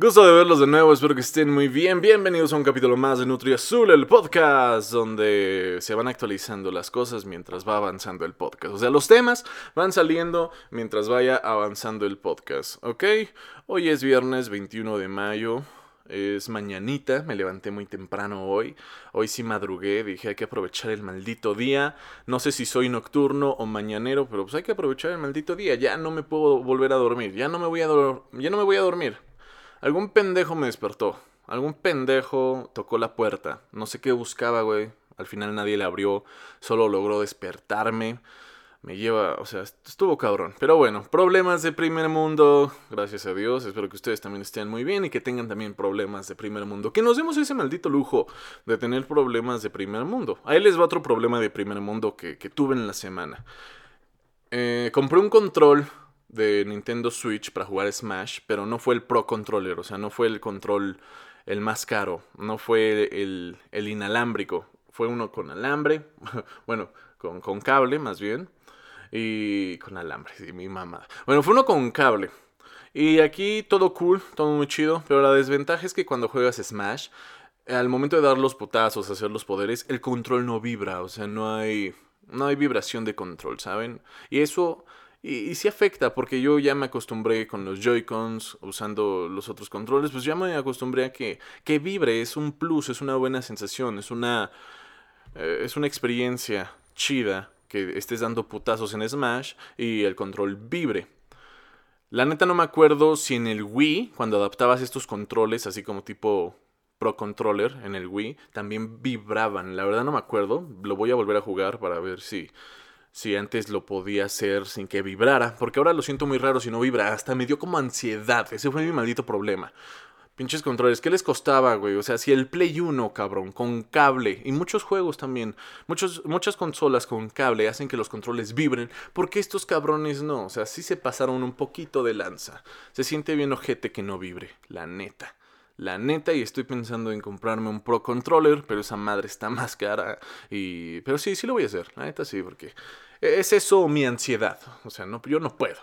Gusto de verlos de nuevo, espero que estén muy bien. Bienvenidos a un capítulo más de Nutri Azul, el podcast donde se van actualizando las cosas mientras va avanzando el podcast. O sea, los temas van saliendo mientras vaya avanzando el podcast, ¿ok? Hoy es viernes 21 de mayo, es mañanita, me levanté muy temprano hoy. Hoy sí madrugué, dije hay que aprovechar el maldito día. No sé si soy nocturno o mañanero, pero pues hay que aprovechar el maldito día. Ya no me puedo volver a dormir, ya no me voy a, ya no me voy a dormir. Algún pendejo me despertó. Algún pendejo tocó la puerta. No sé qué buscaba, güey. Al final nadie le abrió. Solo logró despertarme. Me lleva, o sea, estuvo cabrón. Pero bueno, problemas de primer mundo. Gracias a Dios. Espero que ustedes también estén muy bien y que tengan también problemas de primer mundo. Que nos demos ese maldito lujo de tener problemas de primer mundo. Ahí les va otro problema de primer mundo que, tuve en la semana. Eh, compré un control de Nintendo Switch para jugar Smash, pero no fue el Pro Controller, o sea, no fue el control el más caro, no fue el, el inalámbrico, fue uno con alambre, bueno, con, con, cable más bien, y con alambre, sí, mi mamá. Bueno, fue uno con cable. Y aquí todo cool, todo muy chido, pero la desventaja es que cuando juegas Smash, al momento de dar los potazos, hacer los poderes, el control no vibra, o sea, no hay, no hay vibración de control, ¿saben? Y eso y, sí afecta, porque yo ya me acostumbré con los Joy-Cons, usando los otros controles, pues ya me acostumbré a que, que vibre, es un plus, es una buena sensación, es una, eh, es una experiencia chida que estés dando putazos en Smash y el control vibre. La neta no me acuerdo si en el Wii, cuando adaptabas estos controles, así como tipo Pro Controller en el Wii, también vibraban. La verdad no me acuerdo. Lo voy a volver a jugar para ver si, si antes lo podía hacer sin que vibrara, porque ahora lo siento muy raro si no vibra, hasta me dio como ansiedad, ese fue mi maldito problema. Pinches controles, ¿qué les costaba, güey? O sea, si el Play 1, cabrón, con cable, y muchos juegos también, muchos, muchas consolas con cable hacen que los controles vibren, porque estos cabrones no, o sea, sí se pasaron un poquito de lanza. Se siente bien ojete que no vibre, la neta la neta y estoy pensando en comprarme un Pro Controller, pero esa madre está más cara y pero sí, sí lo voy a hacer, la neta sí, porque es eso mi ansiedad, o sea, no yo no puedo.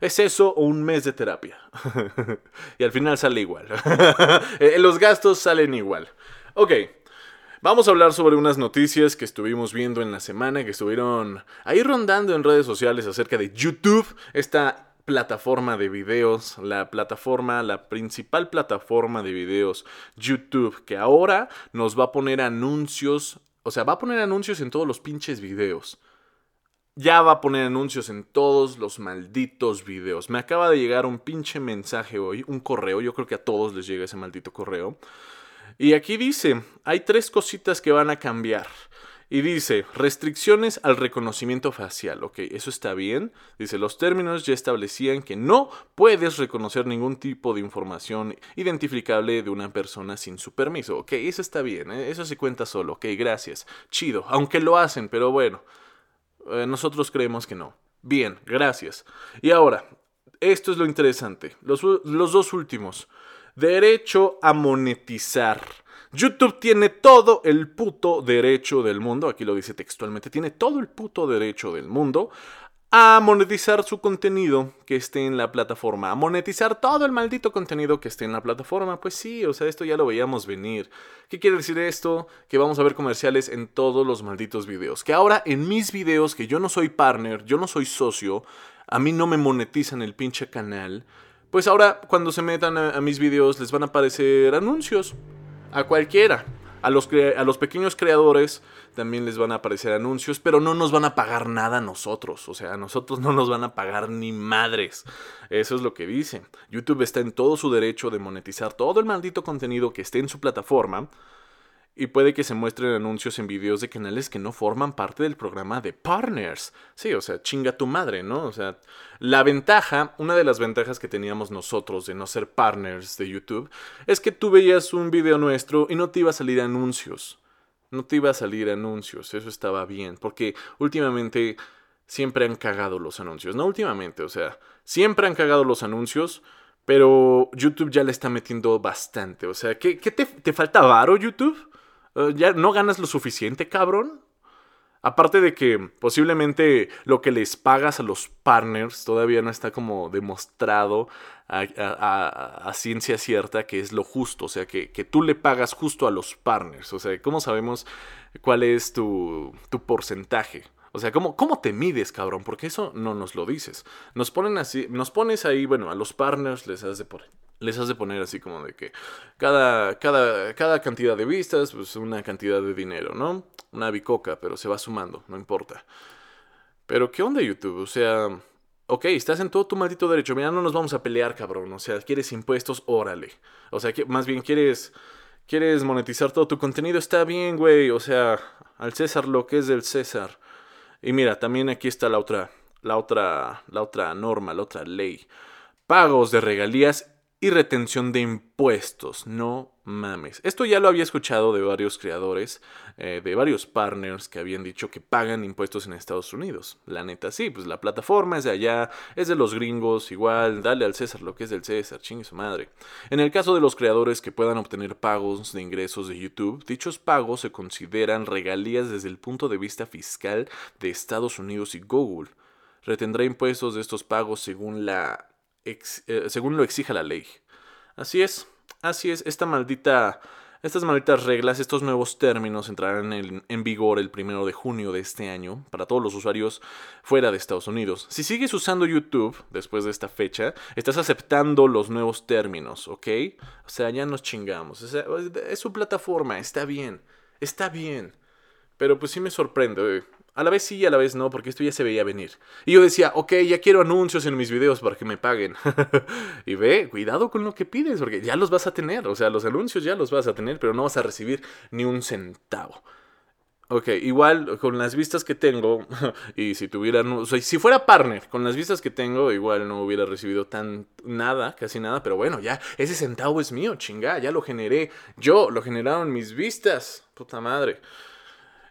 Es eso o un mes de terapia. y al final sale igual. Eh, los gastos salen igual. Ok, Vamos a hablar sobre unas noticias que estuvimos viendo en la semana, que estuvieron ahí rondando en redes sociales acerca de YouTube, esta plataforma de videos, la plataforma, la principal plataforma de videos, YouTube, que ahora nos va a poner anuncios, o sea, va a poner anuncios en todos los pinches videos. Ya va a poner anuncios en todos los malditos videos. Me acaba de llegar un pinche mensaje hoy, un correo, yo creo que a todos les llega ese maldito correo. Y aquí dice, hay tres cositas que van a cambiar. Y dice, restricciones al reconocimiento facial. Ok, eso está bien. Dice, los términos ya establecían que no puedes reconocer ningún tipo de información identificable de una persona sin su permiso. Ok, eso está bien. ¿eh? Eso se cuenta solo. Ok, gracias. Chido. Aunque lo hacen, pero bueno. Eh, nosotros creemos que no. Bien, gracias. Y ahora, esto es lo interesante. Los, los dos últimos. Derecho a monetizar. YouTube tiene todo el puto derecho del mundo, aquí lo dice textualmente, tiene todo el puto derecho del mundo a monetizar su contenido que esté en la plataforma, a monetizar todo el maldito contenido que esté en la plataforma. Pues sí, o sea, esto ya lo veíamos venir. ¿Qué quiere decir esto? Que vamos a ver comerciales en todos los malditos videos. Que ahora en mis videos, que yo no soy partner, yo no soy socio, a mí no me monetizan el pinche canal. Pues ahora cuando se metan a, a mis videos les van a aparecer anuncios a cualquiera. A los, a los pequeños creadores también les van a aparecer anuncios, pero no nos van a pagar nada a nosotros. O sea, a nosotros no nos van a pagar ni madres. Eso es lo que dicen. YouTube está en todo su derecho de monetizar todo el maldito contenido que esté en su plataforma y puede que se muestren anuncios en videos de canales que no forman parte del programa de partners. Sí, o sea, chinga tu madre, ¿no? O sea, la ventaja, una de las ventajas que teníamos nosotros de no ser partners de YouTube, es que tú veías un video nuestro y no te iba a salir anuncios. No te iba a salir anuncios, eso estaba bien, porque últimamente siempre han cagado los anuncios. No últimamente, o sea, siempre han cagado los anuncios. Pero YouTube ya le está metiendo bastante. O sea, ¿qué, te, te falta varo, YouTube? Eh, ¿Ya no ganas lo suficiente, cabrón? Aparte de que posiblemente lo que les pagas a los partners todavía no está como demostrado a, ciencia cierta que es lo justo, o sea, que, tú le pagas justo a los partners, o sea, ¿cómo sabemos cuál es tu, tu porcentaje? O sea, ¿cómo, ¿cómo te mides, cabrón? Porque eso no nos lo dices. Nos ponen así, nos pones ahí, bueno, a los partners les has de poner, les has de poner así como de que cada, cada, cada cantidad de vistas, pues una cantidad de dinero, ¿no? Una bicoca, pero se va sumando, no importa. Pero, ¿qué onda YouTube? O sea, ok, estás en todo tu maldito derecho. Mira, no nos vamos a pelear, cabrón. O sea, quieres impuestos, órale. O sea, que más bien quieres, quieres monetizar todo tu contenido, está bien, güey. O sea, al César lo que es del César. Y mira, también aquí está la otra, la otra, la otra norma, la otra ley. Pagos de regalías y retención de impuestos. No mames. Esto ya lo había escuchado de varios creadores, eh, de varios partners que habían dicho que pagan impuestos en Estados Unidos. La neta, sí, pues la plataforma es de allá, es de los gringos, igual, dale al César lo que es del César, chingue su madre. En el caso de los creadores que puedan obtener pagos de ingresos de YouTube, dichos pagos se consideran regalías desde el punto de vista fiscal de Estados Unidos y Google. Retendrá impuestos de estos pagos según la eh, según lo exija la ley. Así es, así es, esta maldita, estas malditas reglas, estos nuevos términos entrarán en, en, vigor el primero de junio de este año para todos los usuarios fuera de Estados Unidos. Si sigues usando YouTube después de esta fecha, estás aceptando los nuevos términos, ¿ok? O sea, ya nos chingamos. es su plataforma, está bien, está bien. Pero pues sí me sorprende. A la vez sí y a la vez no, porque esto ya se veía venir. Y yo decía, ok, ya quiero anuncios en mis videos para que me paguen. y ve, cuidado con lo que pides, porque ya los vas a tener. O sea, los anuncios ya los vas a tener, pero no vas a recibir ni un centavo. Ok, igual con las vistas que tengo, y si tuviera, o si fuera partner, con las vistas que tengo, igual no hubiera recibido tan nada, casi nada, pero bueno, ya, ese centavo es mío, chinga, ya lo generé, yo, lo generaron mis vistas, puta madre.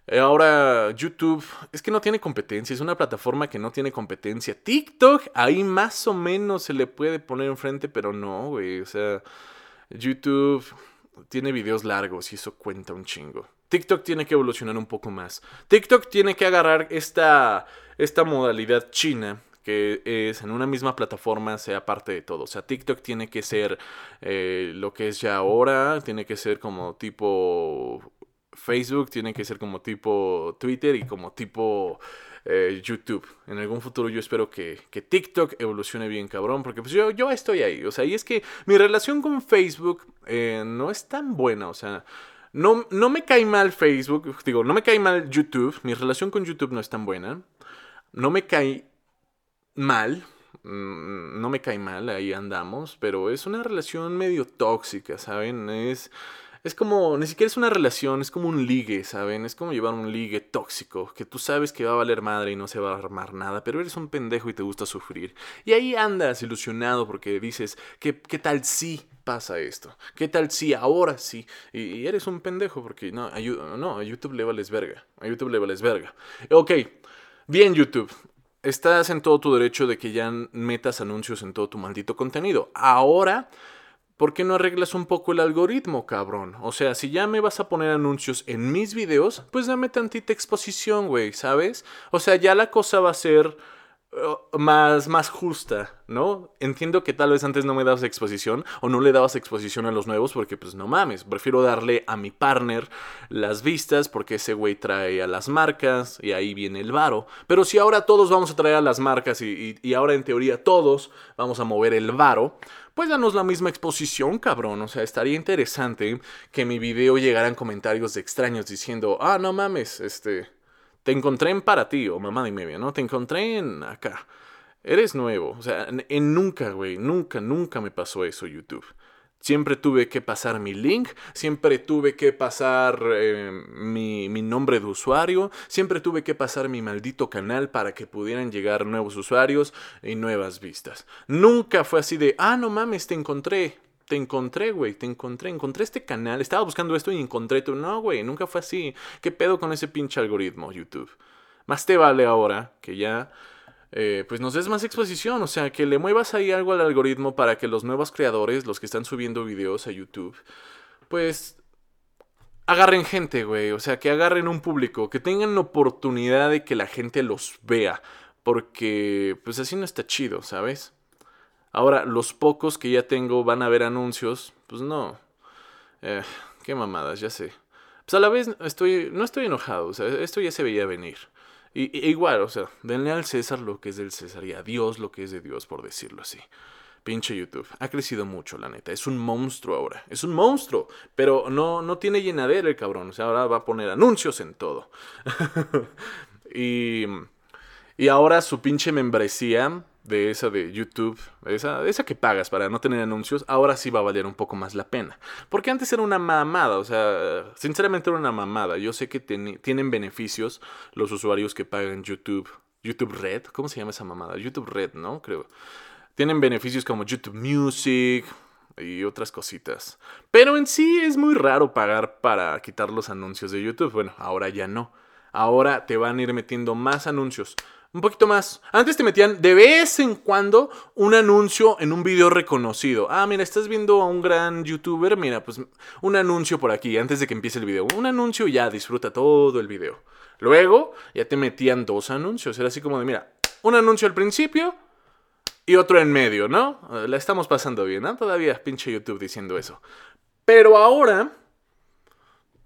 Eh, ahora YouTube, es que no tiene competencia, es una plataforma que no tiene competencia. TikTok, ahí más o menos se le puede poner enfrente, pero no, güey. O sea, YouTube tiene videos largos y eso cuenta un chingo. TikTok tiene que evolucionar un poco más. TikTok tiene que agarrar esta, esta modalidad china que es en una misma plataforma sea parte de todo. O sea, TikTok tiene que ser eh, lo que es ya ahora, tiene que ser como tipo Facebook tiene que ser como tipo Twitter y como tipo eh, YouTube. En algún futuro yo espero que, TikTok evolucione bien cabrón, porque pues yo, yo estoy ahí. O sea, y es que mi relación con Facebook eh, no es tan buena, o sea... No, no me cae mal Facebook, digo, no me cae mal YouTube, mi relación con YouTube no es tan buena. No me cae mal, mm, no me cae mal, ahí andamos, pero es una relación medio tóxica, ¿saben? Es es como, ni siquiera es una relación, es como un ligue, ¿saben? Es como llevar un ligue tóxico, que tú sabes que va a valer madre y no se va a armar nada, pero eres un pendejo y te gusta sufrir. Y ahí andas ilusionado porque dices, ¿qué, qué tal si pasa esto? ¿Qué tal si ahora sí? Y, eres un pendejo porque no a, no, a YouTube le vales verga. A YouTube le vales verga. Ok, bien YouTube. Estás en todo tu derecho de que ya metas anuncios en todo tu maldito contenido. Ahora ¿por qué no arreglas un poco el algoritmo, cabrón? O sea, si ya me vas a poner anuncios en mis videos, pues dame tantita exposición, güey, ¿sabes? O sea, ya la cosa va a ser uh, más, más justa, ¿no? Entiendo que tal vez antes no me dabas exposición o no le dabas exposición a los nuevos porque pues no mames, prefiero darle a mi partner las vistas porque ese güey trae a las marcas y ahí viene el varo. Pero si ahora todos vamos a traer a las marcas y, y ahora en teoría todos vamos a mover el varo, pues danos la misma exposición, cabrón. O sea, estaría interesante que mi video llegaran comentarios de extraños diciendo, ah, no mames, este, te encontré en para ti, o mamá de media, ¿no? Te encontré en acá. Eres nuevo. O sea, en nunca, güey, nunca, nunca me pasó eso, YouTube. Siempre tuve que pasar mi link, siempre tuve que pasar eh, mi, mi, nombre de usuario, siempre tuve que pasar mi maldito canal para que pudieran llegar nuevos usuarios y nuevas vistas. Nunca fue así de, ah, no mames, te encontré. Te encontré, güey, te encontré, encontré este canal, estaba buscando esto y encontré tu... No, güey, nunca fue así. ¿Qué pedo con ese pinche algoritmo, YouTube? Más te vale ahora que ya eh, pues nos des más exposición, o sea, que le muevas ahí algo al algoritmo para que los nuevos creadores, los que están subiendo videos a YouTube, pues agarren gente, güey. O sea, que agarren un público, que tengan la oportunidad de que la gente los vea. Porque, pues así no está chido, ¿sabes? Ahora, los pocos que ya tengo van a ver anuncios, pues no. Eh, qué mamadas, ya sé. Pues a la vez estoy, no estoy enojado, o sea, esto ya se veía venir. Y, igual, o sea, denle al César lo que es del César y a Dios lo que es de Dios, por decirlo así. Pinche YouTube. Ha crecido mucho, la neta. Es un monstruo ahora. Es un monstruo. Pero no, no tiene llenadera el cabrón. O sea, ahora va a poner anuncios en todo. y, y ahora su pinche membresía de esa de YouTube, esa, esa que pagas para no tener anuncios, ahora sí va a valer un poco más la pena. Porque antes era una mamada, o sea, sinceramente era una mamada. Yo sé que tienen beneficios los usuarios que pagan YouTube. YouTube Red, ¿cómo se llama esa mamada? YouTube Red, ¿no? Creo. Tienen beneficios como YouTube Music y otras cositas. Pero en sí es muy raro pagar para quitar los anuncios de YouTube. Bueno, ahora ya no. Ahora te van a ir metiendo más anuncios un poquito más. Antes te metían de vez en cuando un anuncio en un video reconocido. Ah, mira, estás viendo a un gran youtuber. Mira, pues un anuncio por aquí antes de que empiece el video. Un anuncio y ya disfruta todo el video. Luego ya te metían dos anuncios. Era así como de, mira, un anuncio al principio y otro en medio, ¿no? La estamos pasando bien, ¿no? Todavía pinche YouTube diciendo eso. Pero ahora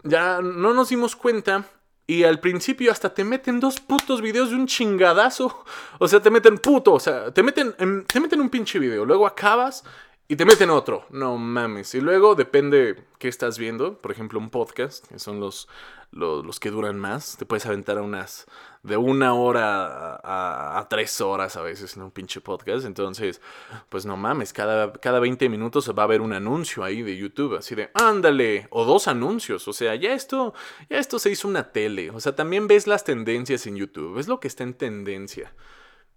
ya no nos dimos cuenta y al principio hasta te meten dos putos videos de un chingadazo. O sea, te meten puto. O sea, te meten, te meten un pinche video. Luego acabas y te meten otro. No mames. Y luego depende qué estás viendo. Por ejemplo, un podcast, que son los, los, que duran más. Te puedes aventar unas de una hora a, tres horas a veces en un pinche podcast. Entonces, pues no mames, cada, cada 20 minutos va a haber un anuncio ahí de YouTube, así de, ándale, o dos anuncios. O sea, ya esto, ya esto se hizo una tele. O sea, también ves las tendencias en YouTube, ves lo que está en tendencia.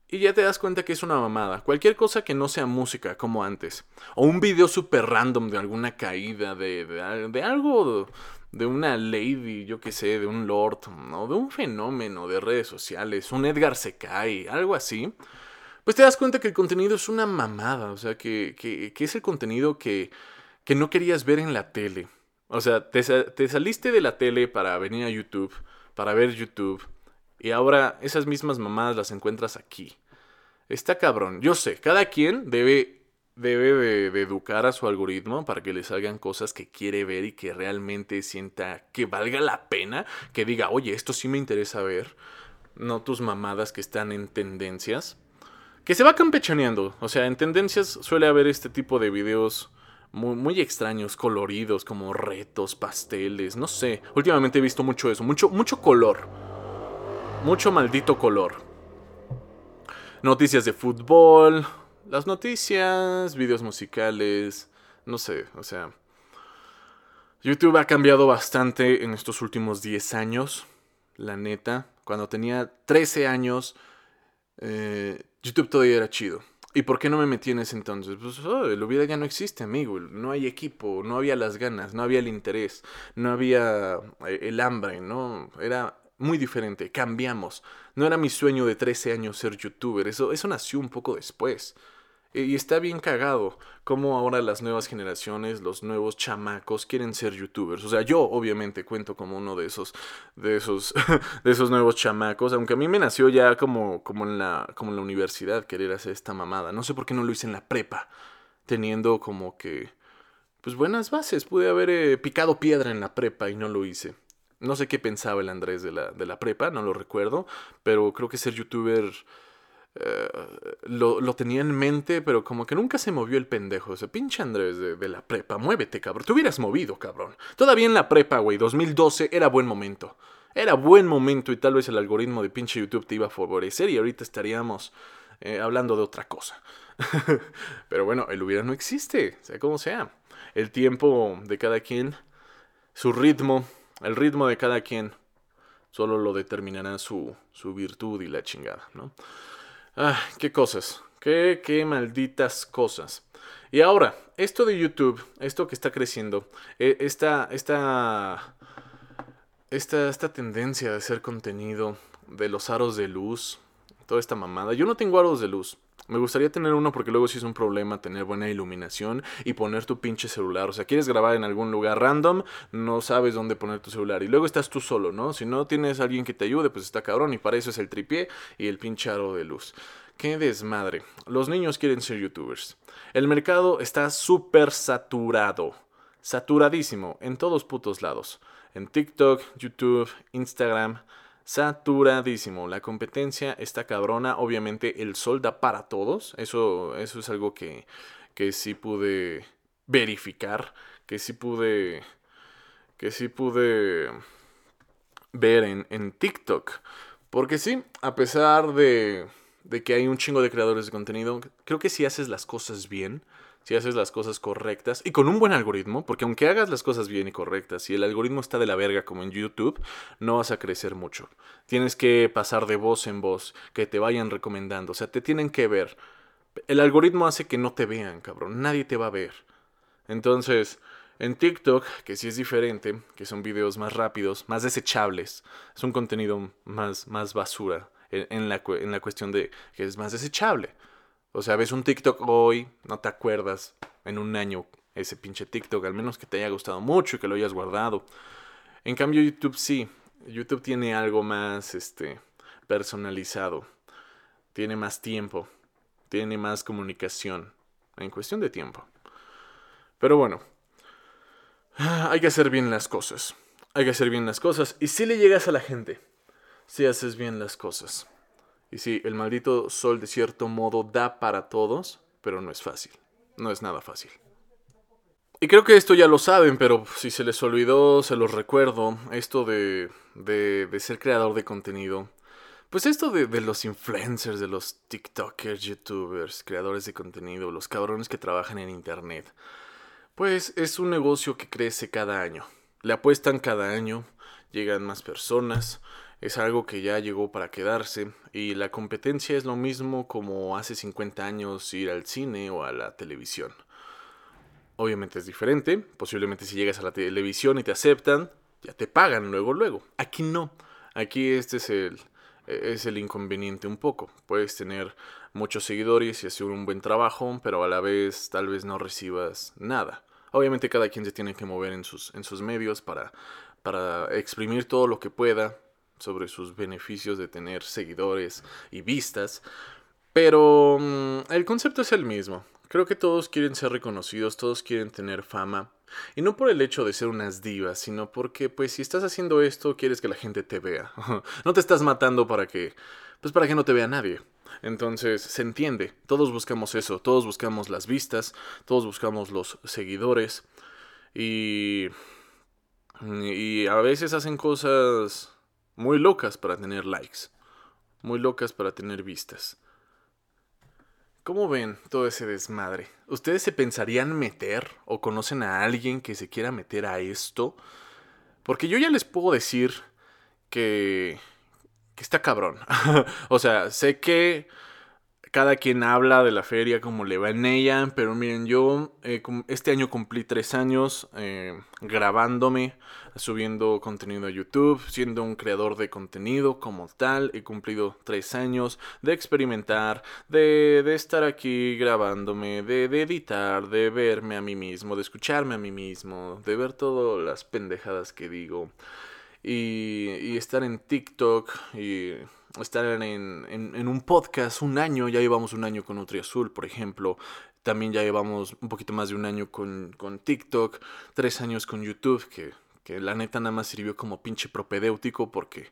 Y ya te das cuenta que es una mamada. Cualquier cosa que no sea música, como antes. O un video súper random de alguna caída, de, de, algo de una lady, yo qué sé, de un lord, o de un fenómeno de redes sociales, un Edgar se cae, algo así, pues te das cuenta que el contenido es una mamada, o sea, que, que, es el contenido que, que, no querías ver en la tele. O sea, te, te saliste de la tele para venir a YouTube, para ver YouTube, y ahora esas mismas mamadas las encuentras aquí. Está cabrón. Yo sé, cada quien debe debe de, educar a su algoritmo para que le salgan cosas que quiere ver y que realmente sienta que valga la pena, que diga, oye, esto sí me interesa ver, no tus mamadas que están en tendencias. Que se va campechaneando, o sea, en tendencias suele haber este tipo de videos muy, muy extraños, coloridos, como retos, pasteles, no sé. Últimamente he visto mucho eso, mucho, mucho color. Mucho maldito color. Noticias de fútbol, las noticias, videos musicales, no sé, o sea, YouTube ha cambiado bastante en estos últimos 10 años, la neta. Cuando tenía 13 años, eh, YouTube todavía era chido. ¿Y por qué no me metí en ese entonces? Pues oh, el hubiera ya no existe, amigo. No hay equipo, no había las ganas, no había el interés, no había eh, el hambre, ¿no? Era muy diferente, cambiamos. No era mi sueño de 13 años ser youtuber, eso, eso nació un poco después. Y está bien cagado cómo ahora las nuevas generaciones, los nuevos chamacos quieren ser youtubers. O sea, yo obviamente cuento como uno de esos, de esos, de esos nuevos chamacos. Aunque a mí me nació ya como, como, en la, como en la universidad querer hacer esta mamada. No sé por qué no lo hice en la prepa. Teniendo como que, pues buenas bases. Pude haber eh, picado piedra en la prepa y no lo hice. No sé qué pensaba el Andrés de la, de la prepa, no lo recuerdo. Pero creo que ser youtuber eh, lo, lo, tenía en mente, pero como que nunca se movió el pendejo. O sea, pinche Andrés de, la prepa, muévete, cabrón. Te hubieras movido, cabrón. Todavía en la prepa, güey, 2012 era buen momento. Era buen momento y tal vez el algoritmo de pinche YouTube te iba a favorecer y ahorita estaríamos eh, hablando de otra cosa. pero bueno, el hubiera no existe, sea como sea. El tiempo de cada quien, su ritmo, el ritmo de cada quien, solo lo determinará su, su virtud y la chingada, ¿no? Ah, qué cosas. Qué, qué malditas cosas. Y ahora, esto de YouTube, esto que está creciendo, e, esta, esta, esta, esta tendencia de hacer contenido, de los aros de luz, toda esta mamada. Yo no tengo aros de luz. Me gustaría tener uno porque luego sí es un problema tener buena iluminación y poner tu pinche celular. O sea, quieres grabar en algún lugar random, no sabes dónde poner tu celular. Y luego estás tú solo, ¿no? Si no tienes alguien que te ayude, pues está cabrón. Y para eso es el tripié y el pinche aro de luz. Qué desmadre. Los niños quieren ser youtubers. El mercado está súper saturado. Saturadísimo. En todos putos lados. En TikTok, YouTube, Instagram saturadísimo. La competencia está cabrona. Obviamente el sol da para todos. Eso, eso es algo que, que sí pude verificar. Que sí pude. Que sí pude ver en, en TikTok. Porque sí, a pesar de, de que hay un chingo de creadores de contenido, creo que si haces las cosas bien, si haces las cosas correctas y con un buen algoritmo, porque aunque hagas las cosas bien y correctas, si el algoritmo está de la verga como en YouTube, no vas a crecer mucho. Tienes que pasar de voz en voz, que te vayan recomendando, o sea, te tienen que ver. El algoritmo hace que no te vean, cabrón, nadie te va a ver. Entonces, en TikTok, que sí es diferente, que son videos más rápidos, más desechables, es un contenido más, más basura en, la, en la cuestión de que es más desechable. O sea, ves un TikTok hoy, no te acuerdas en un año ese pinche TikTok, al menos que te haya gustado mucho y que lo hayas guardado. En cambio, YouTube sí. YouTube tiene algo más este, personalizado. Tiene más tiempo. Tiene más comunicación. En cuestión de tiempo. Pero bueno. Hay que hacer bien las cosas. Hay que hacer bien las cosas. Y si le llegas a la gente. Si haces bien las cosas. Y sí, el maldito sol de cierto modo da para todos, pero no es fácil. No es nada fácil. Y creo que esto ya lo saben, pero si se les olvidó, se los recuerdo. Esto de, de, ser creador de contenido. Pues esto de, de, los influencers, de los TikTokers, YouTubers, creadores de contenido, los cabrones que trabajan en Internet. Pues es un negocio que crece cada año. Le apuestan cada año, llegan más personas, es algo que ya llegó para quedarse y la competencia es lo mismo como hace 50 años ir al cine o a la televisión. Obviamente es diferente, posiblemente si llegas a la televisión y te aceptan, ya te pagan luego luego. Aquí no, aquí este es el, es el inconveniente un poco. Puedes tener muchos seguidores y hacer un buen trabajo, pero a la vez tal vez no recibas nada. Obviamente cada quien se tiene que mover en sus, en sus medios para, para exprimir todo lo que pueda sobre sus beneficios de tener seguidores y vistas. Pero mm, el concepto es el mismo. Creo que todos quieren ser reconocidos, todos quieren tener fama. Y no por el hecho de ser unas divas, sino porque pues si estás haciendo esto quieres que la gente te vea. no te estás matando para que pues para que no te vea nadie. Entonces, se entiende, todos buscamos eso, todos buscamos las vistas, todos buscamos los seguidores y y a veces hacen cosas muy locas para tener likes, muy locas para tener vistas. ¿Cómo ven todo ese desmadre? ¿Ustedes se pensarían meter o conocen a alguien que se quiera meter a esto? Porque yo ya les puedo decir que, que está cabrón. o sea, sé que cada quien habla de la feria como le va en ella, pero miren, yo eh, este año cumplí tres años eh, grabándome, subiendo contenido a YouTube, siendo un creador de contenido como tal, he cumplido tres años de experimentar, de, de estar aquí grabándome, de, de, editar, de verme a mí mismo, de escucharme a mí mismo, de ver todas las pendejadas que digo y, y estar en TikTok y estar en, en, un podcast un año, ya llevamos un año con Azul, por ejemplo, también ya llevamos un poquito más de un año con, con TikTok, tres años con YouTube, que, que la neta nada más sirvió como pinche propedéutico porque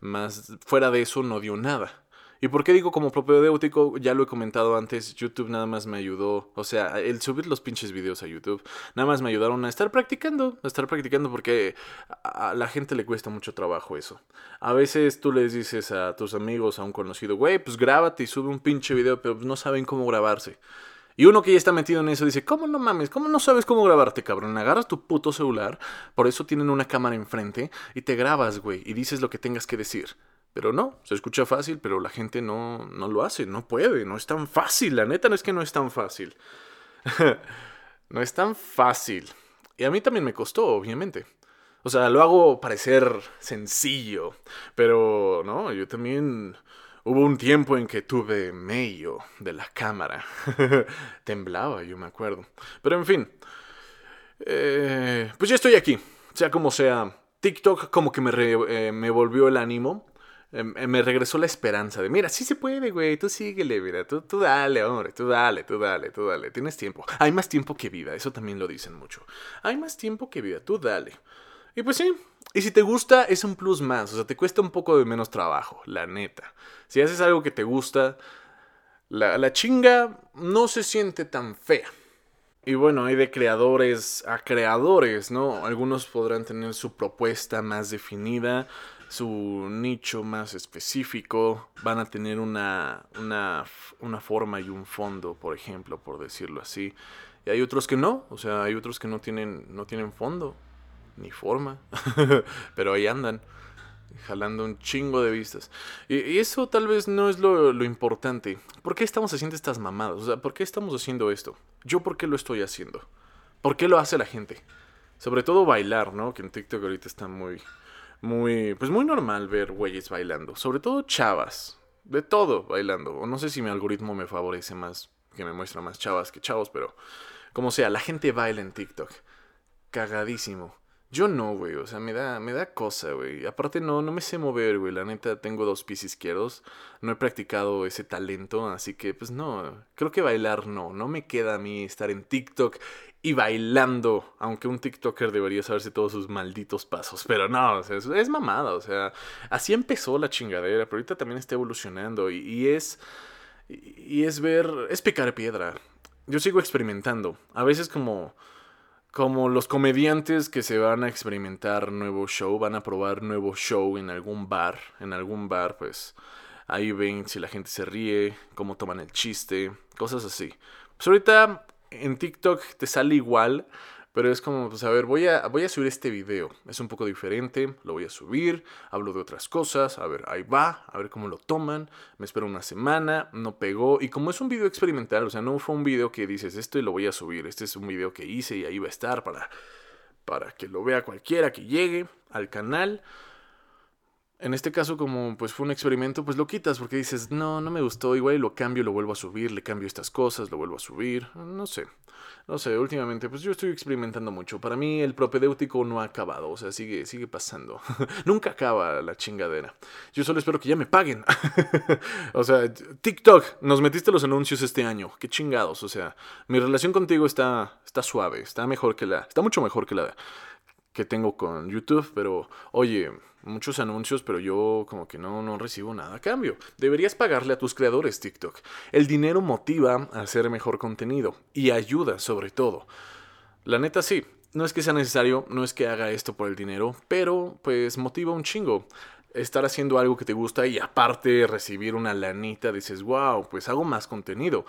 más fuera de eso no dio nada. ¿Y por qué digo como propedéutico? Ya lo he comentado antes, YouTube nada más me ayudó, o sea, el subir los pinches videos a YouTube, nada más me ayudaron a estar practicando, a estar practicando porque a la gente le cuesta mucho trabajo eso. A veces tú les dices a tus amigos, a un conocido, güey, pues grábate y sube un pinche video, pero no saben cómo grabarse. Y uno que ya está metido en eso dice, ¿cómo no mames? ¿Cómo no sabes cómo grabarte, cabrón? Agarras tu puto celular, por eso tienen una cámara enfrente, y te grabas, güey, y dices lo que tengas que decir. Pero no, se escucha fácil, pero la gente no, no lo hace, no puede, no es tan fácil, la neta no es que no es tan fácil. no es tan fácil. Y a mí también me costó, obviamente. O sea, lo hago parecer sencillo, pero no, yo también Hubo un tiempo en que tuve medio de la cámara. Temblaba, yo me acuerdo. Pero en fin. Eh, pues ya estoy aquí. Sea como sea. TikTok como que me, eh, me volvió el ánimo. Em, eh, me regresó la esperanza de, mira, sí se puede, güey, tú síguele, mira, tú, tú dale, hombre, tú dale, tú dale, tú dale, tienes tiempo. Hay más tiempo que vida, eso también lo dicen mucho. Hay más tiempo que vida, tú dale. Y pues sí, y si te gusta, es un plus más. O sea, te cuesta un poco de menos trabajo, la neta. Si haces algo que te gusta, la, la chinga no se siente tan fea. Y bueno, hay de creadores a creadores, ¿no? Algunos podrán tener su propuesta más definida, su nicho más específico, van a tener una, una, una, forma y un fondo, por ejemplo, por decirlo así. Y hay otros que no, o sea, hay otros que no tienen, no tienen fondo ni forma. Pero ahí andan, jalando un chingo de vistas. Y, eso tal vez no es lo, lo, importante. ¿Por qué estamos haciendo estas mamadas? O sea, ¿por qué estamos haciendo esto? ¿Yo por qué lo estoy haciendo? ¿Por qué lo hace la gente? Sobre todo bailar, ¿no? Que en TikTok ahorita está muy, muy, pues muy normal ver güeyes bailando. Sobre todo chavas. De todo bailando. O no sé si mi algoritmo me favorece más, que me muestra más chavas que chavos, pero como sea, la gente baila en TikTok. Cagadísimo. Yo no, güey, o sea, me da, me da cosa, güey. Aparte no, no me sé mover, güey. La neta, tengo dos pies izquierdos. No he practicado ese talento, así que, pues no. Creo que bailar no. No me queda a mí estar en TikTok y bailando. Aunque un TikToker debería saberse todos sus malditos pasos. Pero no, o sea, es, mamada, o sea. Así empezó la chingadera, pero ahorita también está evolucionando. Y, y es... Y es ver... Es picar piedra. Yo sigo experimentando. A veces como como los comediantes que se van a experimentar nuevo show, van a probar nuevo show en algún bar, en algún bar, pues ahí ven si la gente se ríe, cómo toman el chiste, cosas así. Pues ahorita en TikTok te sale igual, pero es como, pues a ver, voy a, voy a subir este video. Es un poco diferente, lo voy a subir, hablo de otras cosas, a ver, ahí va, a ver cómo lo toman. Me espero una semana, no pegó. Y como es un video experimental, o sea, no fue un video que dices esto y lo voy a subir. Este es un video que hice y ahí va a estar para, para que lo vea cualquiera que llegue al canal. En este caso, como pues fue un experimento, pues lo quitas porque dices, no, no me gustó, igual lo cambio, lo vuelvo a subir, le cambio estas cosas, lo vuelvo a subir, no sé. No sé, últimamente, pues yo estoy experimentando mucho. Para mí el propedéutico no ha acabado, o sea, sigue, sigue pasando. Nunca acaba la chingadera. Yo solo espero que ya me paguen. o sea, TikTok, nos metiste los anuncios este año, qué chingados, o sea, mi relación contigo está, está suave, está mejor que la, está mucho mejor que la que tengo con YouTube, pero oye, muchos anuncios, pero yo como que no, no recibo nada a cambio. Deberías pagarle a tus creadores TikTok. El dinero motiva a hacer mejor contenido y ayuda sobre todo. La neta sí, no es que sea necesario, no es que haga esto por el dinero, pero pues motiva un chingo. Estar haciendo algo que te gusta y aparte recibir una lanita, dices, wow, pues hago más contenido.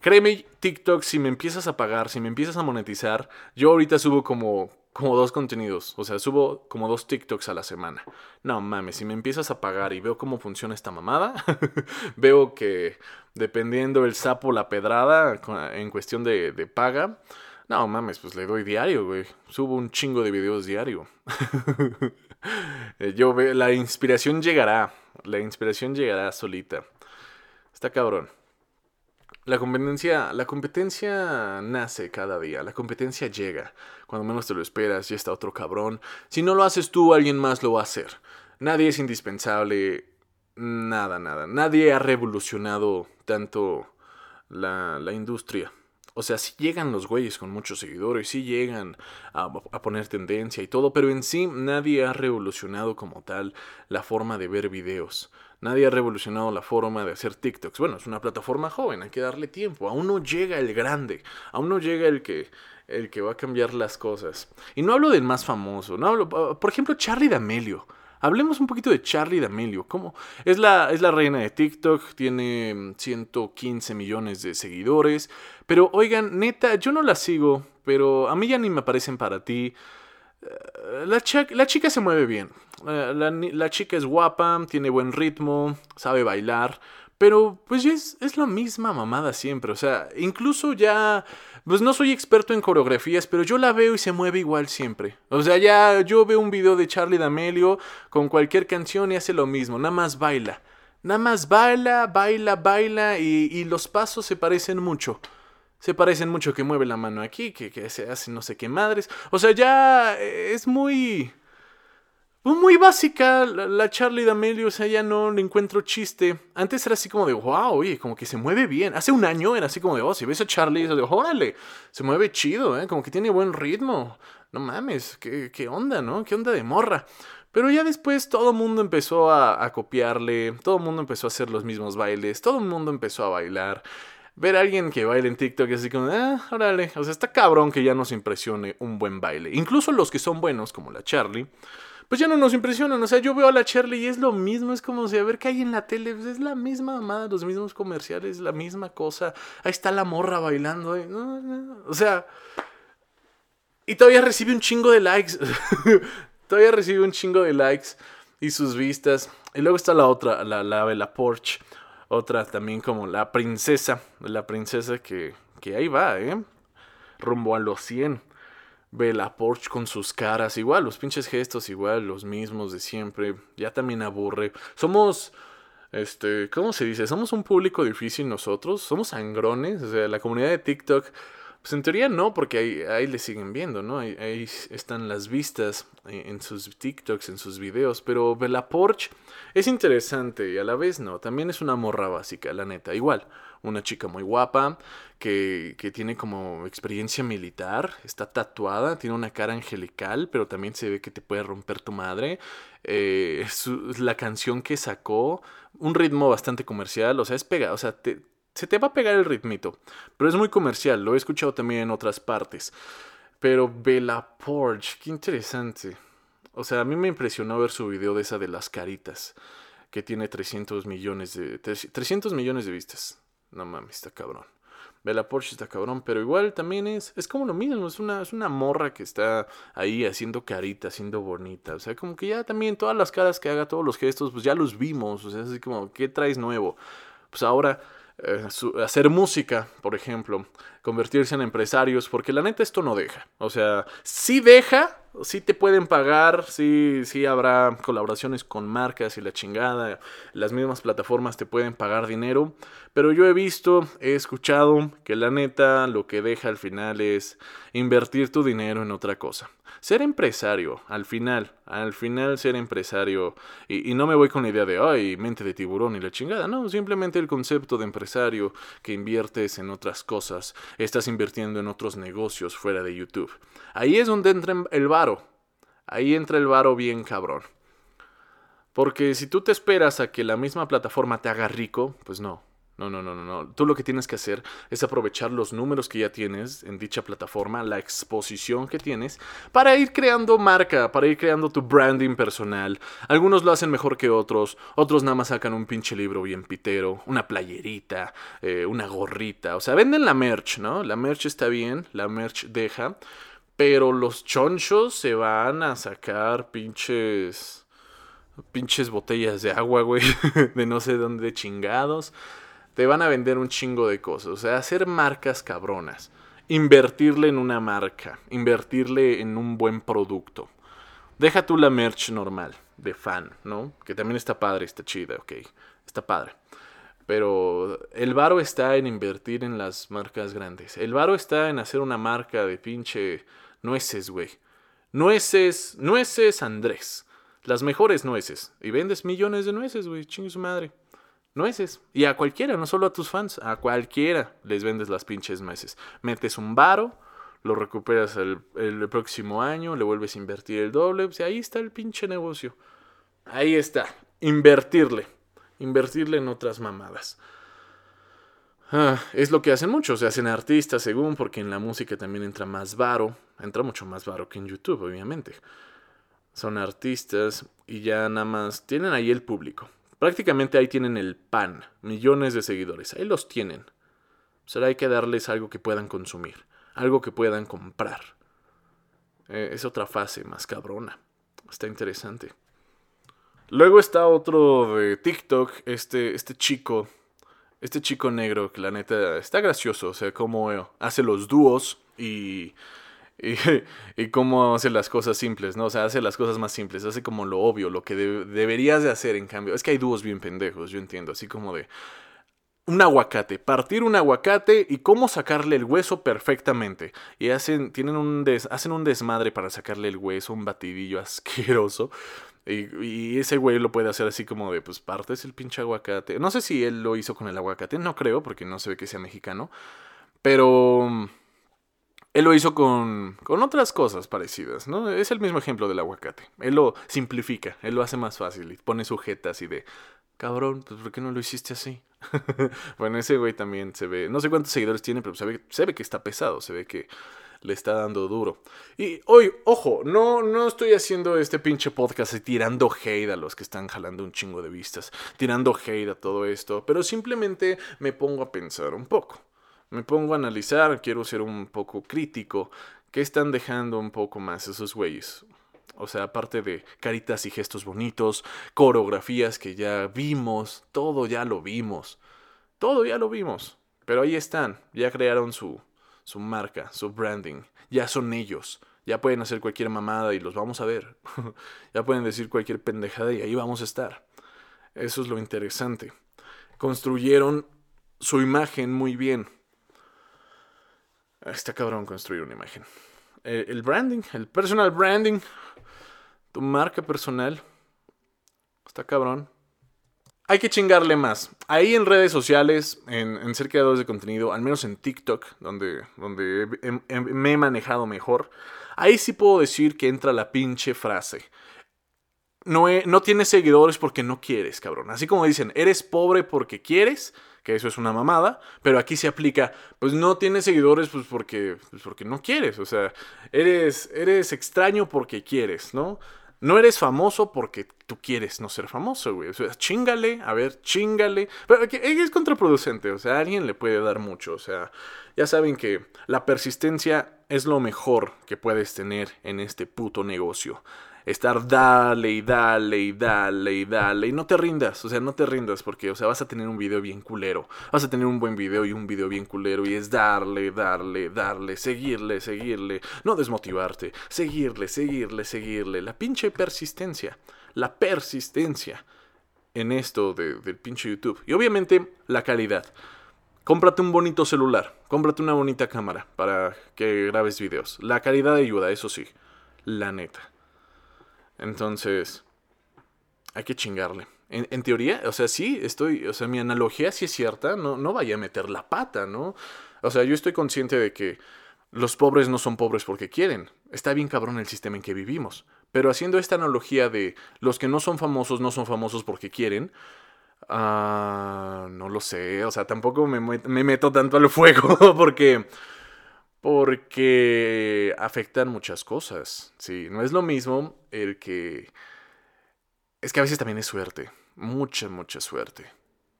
Créeme, TikTok, si me empiezas a pagar, si me empiezas a monetizar, yo ahorita subo como como dos contenidos. O sea, subo como dos TikToks a la semana. No mames, si me empiezas a pagar y veo cómo funciona esta mamada, veo que dependiendo el sapo, la pedrada, en cuestión de, de paga, no mames, pues le doy diario, güey. Subo un chingo de videos diario. Yo veo, la inspiración llegará. La inspiración llegará solita. Está cabrón. La competencia, la competencia nace cada día, la competencia llega. Cuando menos te lo esperas, ya está otro cabrón. Si no lo haces tú, alguien más lo va a hacer. Nadie es indispensable, nada, nada. Nadie ha revolucionado tanto la, la industria. O sea, sí llegan los güeyes con muchos seguidores, sí llegan a, a, poner tendencia y todo, pero en sí nadie ha revolucionado como tal la forma de ver videos. Nadie ha revolucionado la forma de hacer TikToks. Bueno, es una plataforma joven, hay que darle tiempo. Aún no llega el grande, aún no llega el que, el que va a cambiar las cosas. Y no hablo del más famoso, no hablo, por ejemplo, Charlie D'Amelio. Hablemos un poquito de Charlie D'Amelio. ¿Cómo? Es la, es la reina de TikTok, tiene 115 millones de seguidores. Pero oigan, neta, yo no la sigo, pero a mí ya ni me aparecen para ti. Eh, la, la chica se mueve bien. Eh, la, chica es guapa, tiene buen ritmo, sabe bailar. Pero pues es, es la misma mamada siempre. O sea, incluso ya... Pues no soy experto en coreografías, pero yo la veo y se mueve igual siempre. O sea, ya yo veo un video de Charlie D'Amelio con cualquier canción y hace lo mismo, nada más baila. Nada más baila, baila, baila y, y los pasos se parecen mucho. Se parecen mucho que mueve la mano aquí, que, que se hace no sé qué madres. O sea, ya es muy... Muy básica la, Charlie D'Amelio, o sea, ya no le encuentro chiste. Antes era así como de, wow, oye, como que se mueve bien. Hace un año era así como de, oh, si ves a Charlie, eso de, órale, se mueve chido, ¿eh? Como que tiene buen ritmo. No mames, ¿qué, qué onda, no? ¿Qué onda de morra? Pero ya después todo el mundo empezó a, a copiarle, todo el mundo empezó a hacer los mismos bailes, todo el mundo empezó a bailar ver a alguien que baile en TikTok es así como, ah, órale. O sea, está cabrón que ya nos impresione un buen baile. Incluso los que son buenos, como la Charlie, pues ya no nos impresionan. O sea, yo veo a la Charlie y es lo mismo. Es como si a ver qué hay en la tele. Pues es la misma mamada, los mismos comerciales, la misma cosa. Ahí está la morra bailando. O sea, y todavía recibe un chingo de likes. todavía recibe un chingo de likes y sus vistas. Y luego está la otra, la, la de la Porsche. Otra también como la princesa. La princesa que, que ahí va, ¿eh? Rumbo a los 100 ve la Porsche con sus caras, igual, los pinches gestos, igual, los mismos de siempre, ya también aburre. Somos, este, ¿cómo se dice? Somos un público difícil nosotros, somos sangrones, o sea, la comunidad de TikTok, pues en teoría no, porque ahí, le siguen viendo, ¿no? Ahí, están las vistas en sus TikToks, en sus videos, pero Bella Porsche es interesante y a la vez no, también es una morra básica, la neta, igual una chica muy guapa, que, que, tiene como experiencia militar, está tatuada, tiene una cara angelical, pero también se ve que te puede romper tu madre. Eh, la canción que sacó, un ritmo bastante comercial, o sea, es pega, o sea, se te va a pegar el ritmito, pero es muy comercial, lo he escuchado también en otras partes. Pero Bella Porsche, qué interesante. O sea, a mí me impresionó ver su video de esa de las caritas, que tiene 300 millones de, 300 millones de vistas. No mames, está cabrón. Bella Porsche está cabrón, pero igual también es, es como lo mismo, es una, es una morra que está ahí haciendo carita, haciendo bonita. O sea, como que ya también todas las caras que haga, todos los gestos, pues ya los vimos. O sea, así como, ¿qué traes nuevo? Pues ahora eh, hacer música, por ejemplo, convertirse en empresarios, porque la neta esto no deja. O sea, sí deja, sí te pueden pagar, sí, sí habrá colaboraciones con marcas y la chingada, las mismas plataformas te pueden pagar dinero, pero yo he visto, he escuchado que la neta lo que deja al final es invertir tu dinero en otra cosa ser empresario, al final, al final ser empresario, y, no me voy con la idea de, ay, mente de tiburón y la chingada, no, simplemente el concepto de empresario que inviertes en otras cosas, estás invirtiendo en otros negocios fuera de YouTube. Ahí es donde entra el varo, ahí entra el varo bien cabrón. Porque si tú te esperas a que la misma plataforma te haga rico, pues no, no, no, no, no, no. Tú lo que tienes que hacer es aprovechar los números que ya tienes en dicha plataforma, la exposición que tienes, para ir creando marca, para ir creando tu branding personal. Algunos lo hacen mejor que otros, otros nada más sacan un pinche libro bien pitero, una playerita, eh, una gorrita. O sea, venden la merch, ¿no? La merch está bien, la merch deja, pero los chonchos se van a sacar pinches pinches botellas de agua, güey, de no sé dónde chingados te van a vender un chingo de cosas. O sea, hacer marcas cabronas. Invertirle en una marca. Invertirle en un buen producto. Deja tú la merch normal, de fan, ¿no? Que también está padre, está chida, ok. Está padre. Pero el varo está en invertir en las marcas grandes. El varo está en hacer una marca de pinche nueces, güey. Nueces, nueces Andrés. Las mejores nueces. Y vendes millones de nueces, güey. Chingue su madre nueces. Y a cualquiera, no solo a tus fans, a cualquiera les vendes las pinches nueces. Metes un varo, lo recuperas el, próximo año, le vuelves a invertir el doble, pues ahí está el pinche negocio. Ahí está, invertirle, invertirle en otras mamadas. Ah, es lo que hacen muchos, se hacen artistas según, porque en la música también entra más varo, entra mucho más varo que en YouTube, obviamente. Son artistas y ya nada más tienen ahí el público. Prácticamente ahí tienen el pan, millones de seguidores, ahí los tienen. Será hay que darles algo que puedan consumir, algo que puedan comprar. Eh, es otra fase más cabrona. Está interesante. Luego está otro de TikTok, este, este chico, este chico negro que la neta está gracioso, o sea, cómo hace los dúos y, y, cómo hace las cosas simples, ¿no? O sea, hace las cosas más simples, hace como lo obvio, lo que deberías de hacer en cambio. Es que hay dúos bien pendejos, yo entiendo, así como de un aguacate, partir un aguacate y cómo sacarle el hueso perfectamente. Y hacen, tienen un hacen un desmadre para sacarle el hueso, un batidillo asqueroso. Y, y, ese güey lo puede hacer así como de, pues partes el pinche aguacate. No sé si él lo hizo con el aguacate, no creo, porque no se ve que sea mexicano. Pero él lo hizo con, con otras cosas parecidas, ¿no? Es el mismo ejemplo del aguacate. Él lo simplifica, él lo hace más fácil y pone sujetas y de, cabrón, pues ¿por qué no lo hiciste así? bueno, ese güey también se ve, no sé cuántos seguidores tiene, pero se ve, se ve que está pesado, se ve que le está dando duro. Y hoy, ojo, no, no estoy haciendo este pinche podcast tirando hate a los que están jalando un chingo de vistas, tirando hate a todo esto, pero simplemente me pongo a pensar un poco me pongo a analizar, quiero ser un poco crítico, ¿qué están dejando un poco más esos güeyes? O sea, aparte de caritas y gestos bonitos, coreografías que ya vimos, todo ya lo vimos. Todo ya lo vimos. Pero ahí están, ya crearon su, su marca, su branding. Ya son ellos. Ya pueden hacer cualquier mamada y los vamos a ver. ya pueden decir cualquier pendejada y ahí vamos a estar. Eso es lo interesante. Construyeron su imagen muy bien. Está cabrón construir una imagen. Eh, el, branding, el personal branding, tu marca personal. Está cabrón. Hay que chingarle más. Ahí en redes sociales, en, ser creadores de contenido, al menos en TikTok, donde, donde me he manejado mejor, ahí sí puedo decir que entra la pinche frase. No, no tienes seguidores porque no quieres, cabrón. Así como dicen, eres pobre porque quieres, que eso es una mamada, pero aquí se aplica, pues no tienes seguidores pues porque, pues porque no quieres, o sea, eres, eres extraño porque quieres, ¿no? No eres famoso porque tú quieres no ser famoso, güey. O sea, chingale, a ver, chingale. Pero es contraproducente, o sea, alguien le puede dar mucho. O sea, ya saben que la persistencia es lo mejor que puedes tener en este puto negocio estar dale y dale y dale y dale y no te rindas, o sea, no te rindas porque, o sea, vas a tener un video bien culero, vas a tener un buen video y un video bien culero y es darle, darle, darle, seguirle, seguirle, no desmotivarte, seguirle, seguirle, seguirle, la pinche persistencia, la persistencia en esto del pinche YouTube y obviamente la calidad. Cómprate un bonito celular, cómprate una bonita cámara para que grabes videos. La calidad ayuda, eso sí, la neta. Entonces, hay que chingarle. En, teoría, o sea, sí, estoy, o sea, mi analogía sí es cierta, no, no vaya a meter la pata, ¿no? O sea, yo estoy consciente de que los pobres no son pobres porque quieren. Está bien cabrón el sistema en que vivimos. Pero haciendo esta analogía de los que no son famosos no son famosos porque quieren, ah, no lo sé, o sea, tampoco me, me meto tanto al fuego porque porque afectan muchas cosas. Sí, no es lo mismo el que... Es que a veces también es suerte, mucha, mucha suerte.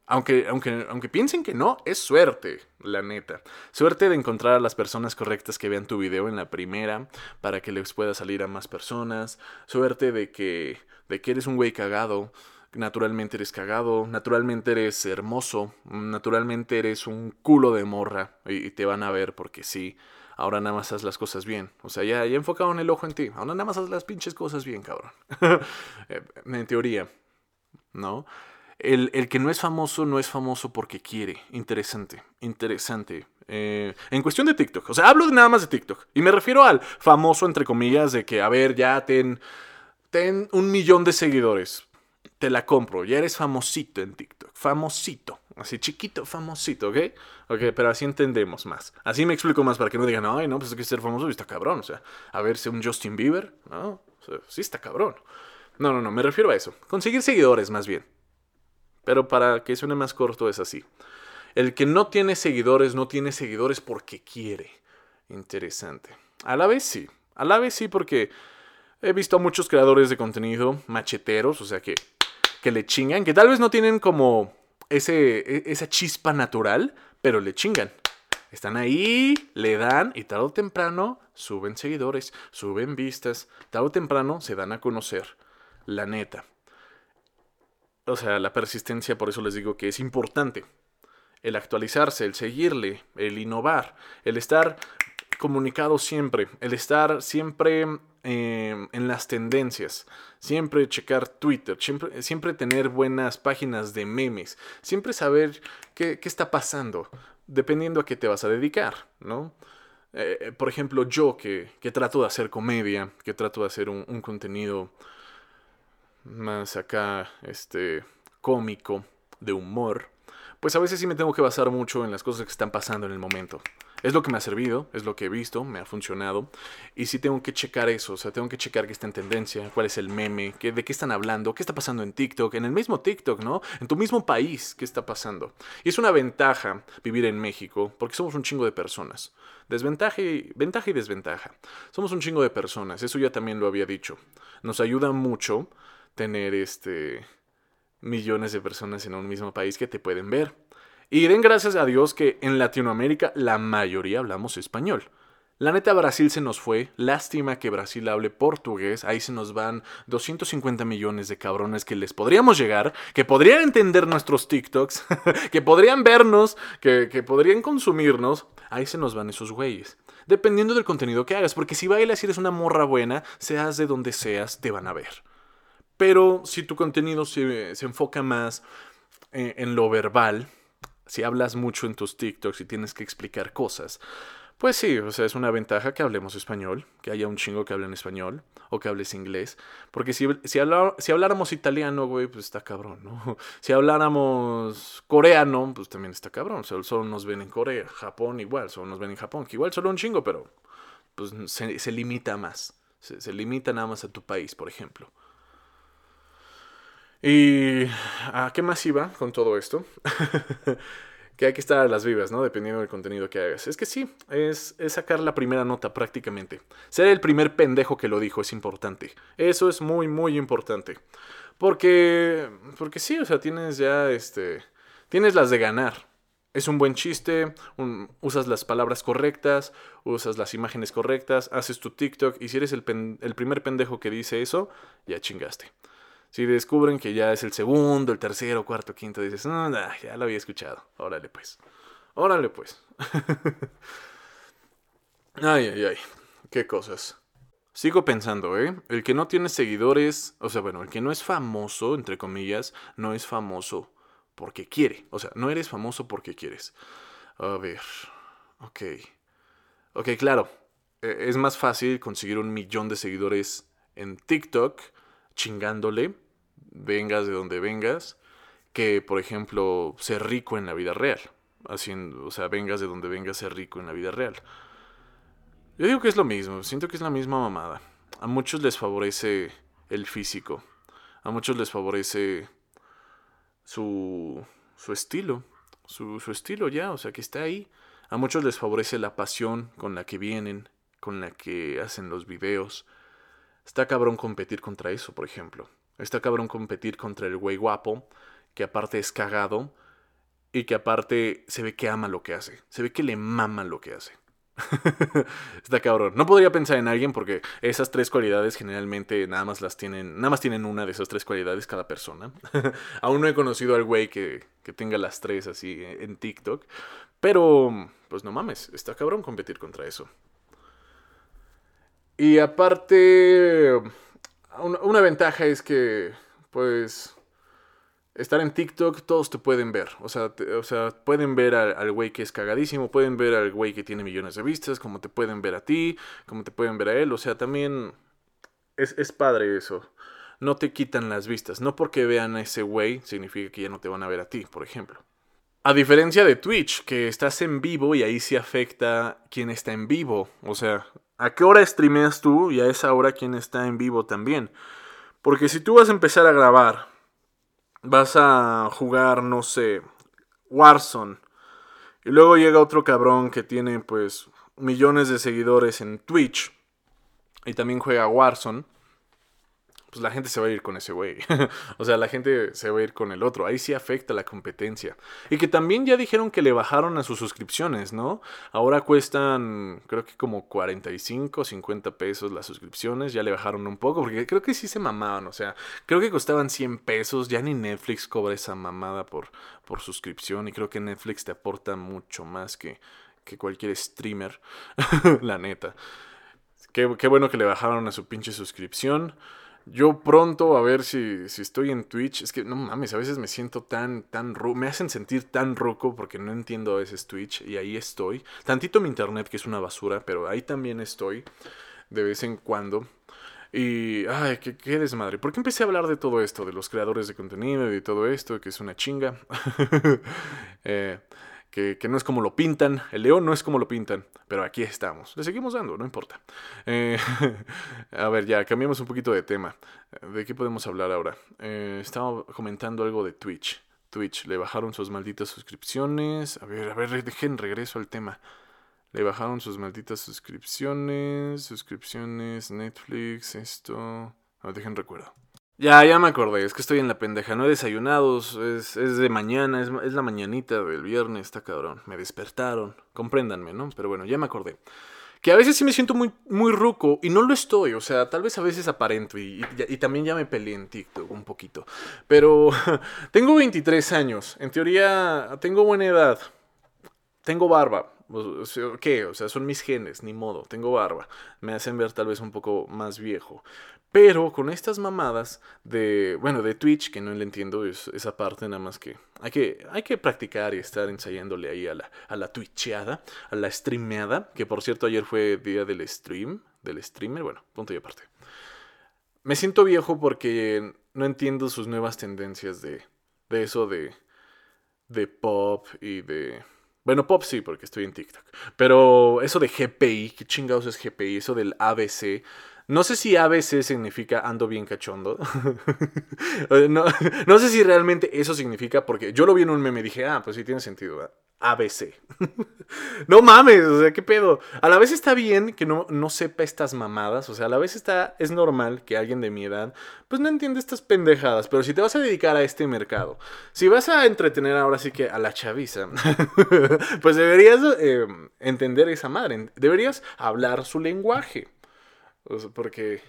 Aunque, aunque, aunque piensen que no, es suerte, la neta. Suerte de encontrar a las personas correctas que vean tu video en la primera para que les pueda salir a más personas. Suerte de que, de que eres un güey cagado naturalmente eres cagado, naturalmente eres hermoso, naturalmente eres un culo de morra y, te van a ver porque sí. Ahora nada más haz las cosas bien. O sea, ya, ya enfocaron el ojo en ti. Ahora nada más haz las pinches cosas bien, cabrón. Eh, en teoría, ¿no? El, el, que no es famoso no es famoso porque quiere. Interesante, interesante. Eh, en cuestión de TikTok. O sea, hablo nada más de TikTok. Y me refiero al famoso, entre comillas, de que, a ver, ya ten, ten un millón de seguidores te la compro, ya eres famosito en TikTok, famosito, así chiquito, famosito, ¿ok? Ok, pero así entendemos más. Así me explico más para que no digan, ay, no, pues es que ser famoso está cabrón, o sea, a ver, si un Justin Bieber, ¿no? Sí está cabrón. No, no, no, me refiero a eso. Conseguir seguidores, más bien. Pero para que suene más corto es así. El que no tiene seguidores, no tiene seguidores porque quiere. Interesante. A la vez sí. A la vez sí porque he visto a muchos creadores de contenido macheteros, o sea que que le chingan, que tal vez no tienen como ese, e, esa chispa natural, pero le chingan. Están ahí, le dan y tarde o temprano suben seguidores, suben vistas, tarde o temprano se dan a conocer. La neta. O sea, la persistencia, por eso les digo que es importante. El actualizarse, el seguirle, el innovar, el estar comunicado siempre, el estar siempre em, en las tendencias, siempre checar Twitter, siempre, siempre tener buenas páginas de memes, siempre saber qué, qué está pasando, dependiendo a qué te vas a dedicar, ¿no? Eh, por ejemplo, yo que, que, trato de hacer comedia, que trato de hacer un, un contenido más acá, este, cómico, de humor, pues a veces sí me tengo que basar mucho en las cosas que están pasando en el momento. Es lo que me ha servido, es lo que he visto, me ha funcionado. Y sí tengo que checar eso, o sea, tengo que checar qué está en tendencia, cuál es el meme, qué, de qué están hablando, qué está pasando en TikTok, en el mismo TikTok, ¿no? En tu mismo país, qué está pasando. Y es una ventaja vivir en México, porque somos un chingo de personas. Desventaja y, ventaja y desventaja. Somos un chingo de personas, eso ya también lo había dicho. Nos ayuda mucho tener este millones de personas en un mismo país que te pueden ver. Y den gracias a Dios que en Latinoamérica la mayoría hablamos español. La neta Brasil se nos fue, lástima que Brasil hable portugués, ahí se nos van 250 millones de cabrones que les podríamos llegar, que podrían entender nuestros TikToks, que podrían vernos, que, que, podrían consumirnos, ahí se nos van esos güeyes. Dependiendo del contenido que hagas, porque si bailas y eres una morra buena, seas de donde seas, te van a ver. Pero si tu contenido se, se enfoca más en, en lo verbal, si hablas mucho en tus TikToks y tienes que explicar cosas, pues sí, o sea, es una ventaja que hablemos español, que haya un chingo que hable en español o que hables inglés. Porque si, si, si habláramos italiano, güey, pues está cabrón, ¿no? Si habláramos coreano, pues también está cabrón. Solo, solo nos ven en Corea, Japón igual, solo nos ven en Japón, que igual solo un chingo, pero pues se, se limita más. Se, se limita nada más a tu país, por ejemplo. ¿Y a qué más iba con todo esto? que hay que estar a las vivas, ¿no? Dependiendo del contenido que hagas. Es que sí, es, sacar la primera nota prácticamente. Ser el primer pendejo que lo dijo es importante. Eso es muy, muy importante. Porque, porque sí, o sea, tienes ya, este, tienes las de ganar. Es un buen chiste, usas las palabras correctas, usas las imágenes correctas, haces tu TikTok y si eres el, el primer pendejo que dice eso, ya chingaste. Si descubren que ya es el segundo, el tercero, cuarto, quinto, dices, no, nah, ya lo había escuchado. Órale pues. Órale pues. ay, ay, ay. Qué cosas. Sigo pensando, ¿eh? El que no tiene seguidores, o sea, bueno, el que no es famoso, entre comillas, no es famoso porque quiere. O sea, no eres famoso porque quieres. A ver. Ok. Ok, claro. E, es más fácil conseguir un millón de seguidores en TikTok chingándole vengas de donde vengas, que por ejemplo ser rico en la vida real. Haciendo, o sea, vengas de donde vengas, ser rico en la vida real. Yo digo que es lo mismo, siento que es la misma mamada. A muchos les favorece el físico, a muchos les favorece su, su estilo, su, su estilo ya, o sea, que está ahí. A muchos les favorece la pasión con la que vienen, con la que hacen los videos. Está cabrón competir contra eso, por ejemplo. Está cabrón competir contra el güey guapo, que aparte es cagado y que aparte se ve que ama lo que hace. Se ve que le mama lo que hace. Está cabrón. No podría pensar en alguien porque esas tres cualidades generalmente nada más las tienen, nada más tienen una de esas tres cualidades cada persona. Aún no he conocido al güey que, que tenga las tres así en TikTok. Pero, pues no mames, está cabrón competir contra eso. Y aparte, una, ventaja es que, pues, estar en TikTok todos te pueden ver. O sea, o sea pueden ver al güey que es cagadísimo, pueden ver al güey que tiene millones de vistas, como te pueden ver a ti, como te pueden ver a él. O sea, también es, es padre eso. No te quitan las vistas. No porque vean a ese güey significa que ya no te van a ver a ti, por ejemplo. A diferencia de Twitch, que estás en vivo y ahí sí afecta quién está en vivo. O sea, ¿A qué hora streameas tú? Y a esa hora quién está en vivo también. Porque si tú vas a empezar a grabar, vas a jugar, no sé, Warzone. Y luego llega otro cabrón que tiene pues millones de seguidores en Twitch. Y también juega Warzone pues la gente se va a ir con ese güey. o sea, la gente se va a ir con el otro. Ahí sí afecta la competencia. Y que también ya dijeron que le bajaron a sus suscripciones, ¿no? Ahora cuestan, creo que como 45, 50 pesos las suscripciones. Ya le bajaron un poco, porque creo que sí se mamaban. O sea, creo que costaban 100 pesos. Ya ni Netflix cobra esa mamada por, por suscripción. Y creo que Netflix te aporta mucho más que, que cualquier streamer, la neta. Qué, qué, bueno que le bajaron a su pinche suscripción. Yo pronto a ver si, si estoy en Twitch. Es que no mames, a veces me siento tan, tan Me hacen sentir tan roco porque no entiendo a veces Twitch y ahí estoy. Tantito mi internet que es una basura, pero ahí también estoy de vez en cuando. Y, ay, qué, qué, desmadre. ¿Por qué empecé a hablar de todo esto? De los creadores de contenido y de todo esto, que es una chinga. eh, que, no es como lo pintan. El león no es como lo pintan. Pero aquí estamos. Le seguimos dando, no importa. Eh, a ver, ya, cambiamos un poquito de tema. ¿De qué podemos hablar ahora? Eh, estaba comentando algo de Twitch. Twitch, le bajaron sus malditas suscripciones. A ver, a ver, dejen regreso al tema. Le bajaron sus malditas suscripciones, suscripciones, Netflix, esto... A ver, dejen recuerdo. Ya, ya me acordé, es que estoy en la pendeja, no he desayunado, es, es de mañana, es, es, la mañanita del viernes, está cabrón. Me despertaron, compréndanme, ¿no? Pero bueno, ya me acordé. Que a veces sí me siento muy, muy ruco y no lo estoy, o sea, tal vez a veces aparento y, y, también ya me peleé en TikTok un poquito. Pero tengo 23 años, en teoría tengo buena edad, tengo barba, ¿Qué? O sea, son mis genes, ni modo, tengo barba. Me hacen ver tal vez un poco más viejo. Pero con estas mamadas de, bueno, de Twitch, que no le entiendo es, esa parte, nada más que hay, que hay que practicar y estar ensayándole ahí a la, a la Twitcheada, a la streameada, que por cierto ayer fue día del stream, del streamer, bueno, punto y aparte. Me siento viejo porque no entiendo sus nuevas tendencias de, de eso de, de pop y de bueno, pop sí, porque estoy en TikTok. Pero eso de GPI, ¿qué chingados es GPI? Eso del ABC. No sé si ABC significa ando bien cachondo. no, no, sé si realmente eso significa, porque yo lo vi en un meme y dije, ah, pues sí tiene sentido. ABC. no mames, o sea, ¿qué pedo? A la vez está bien que no, no sepa estas mamadas, o sea, a la vez está, es normal que alguien de mi edad, pues no entienda estas pendejadas, pero si te vas a dedicar a este mercado, si vas a entretener ahora sí que a la chaviza, pues deberías eh, entender esa madre, deberías hablar su lenguaje, porque...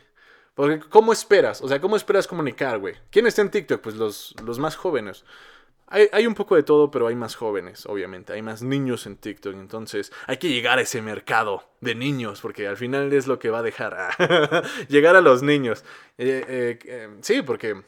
Porque, ¿cómo esperas? O sea, ¿cómo esperas comunicar, güey? ¿Quién está en TikTok? Pues los, los más jóvenes. Hay, hay, un poco de todo, pero hay más jóvenes, obviamente. Hay más niños en TikTok. Entonces hay que llegar a ese mercado de niños, porque al final es lo que va a dejar. llegar a los niños. Eh, eh, eh, sí, porque,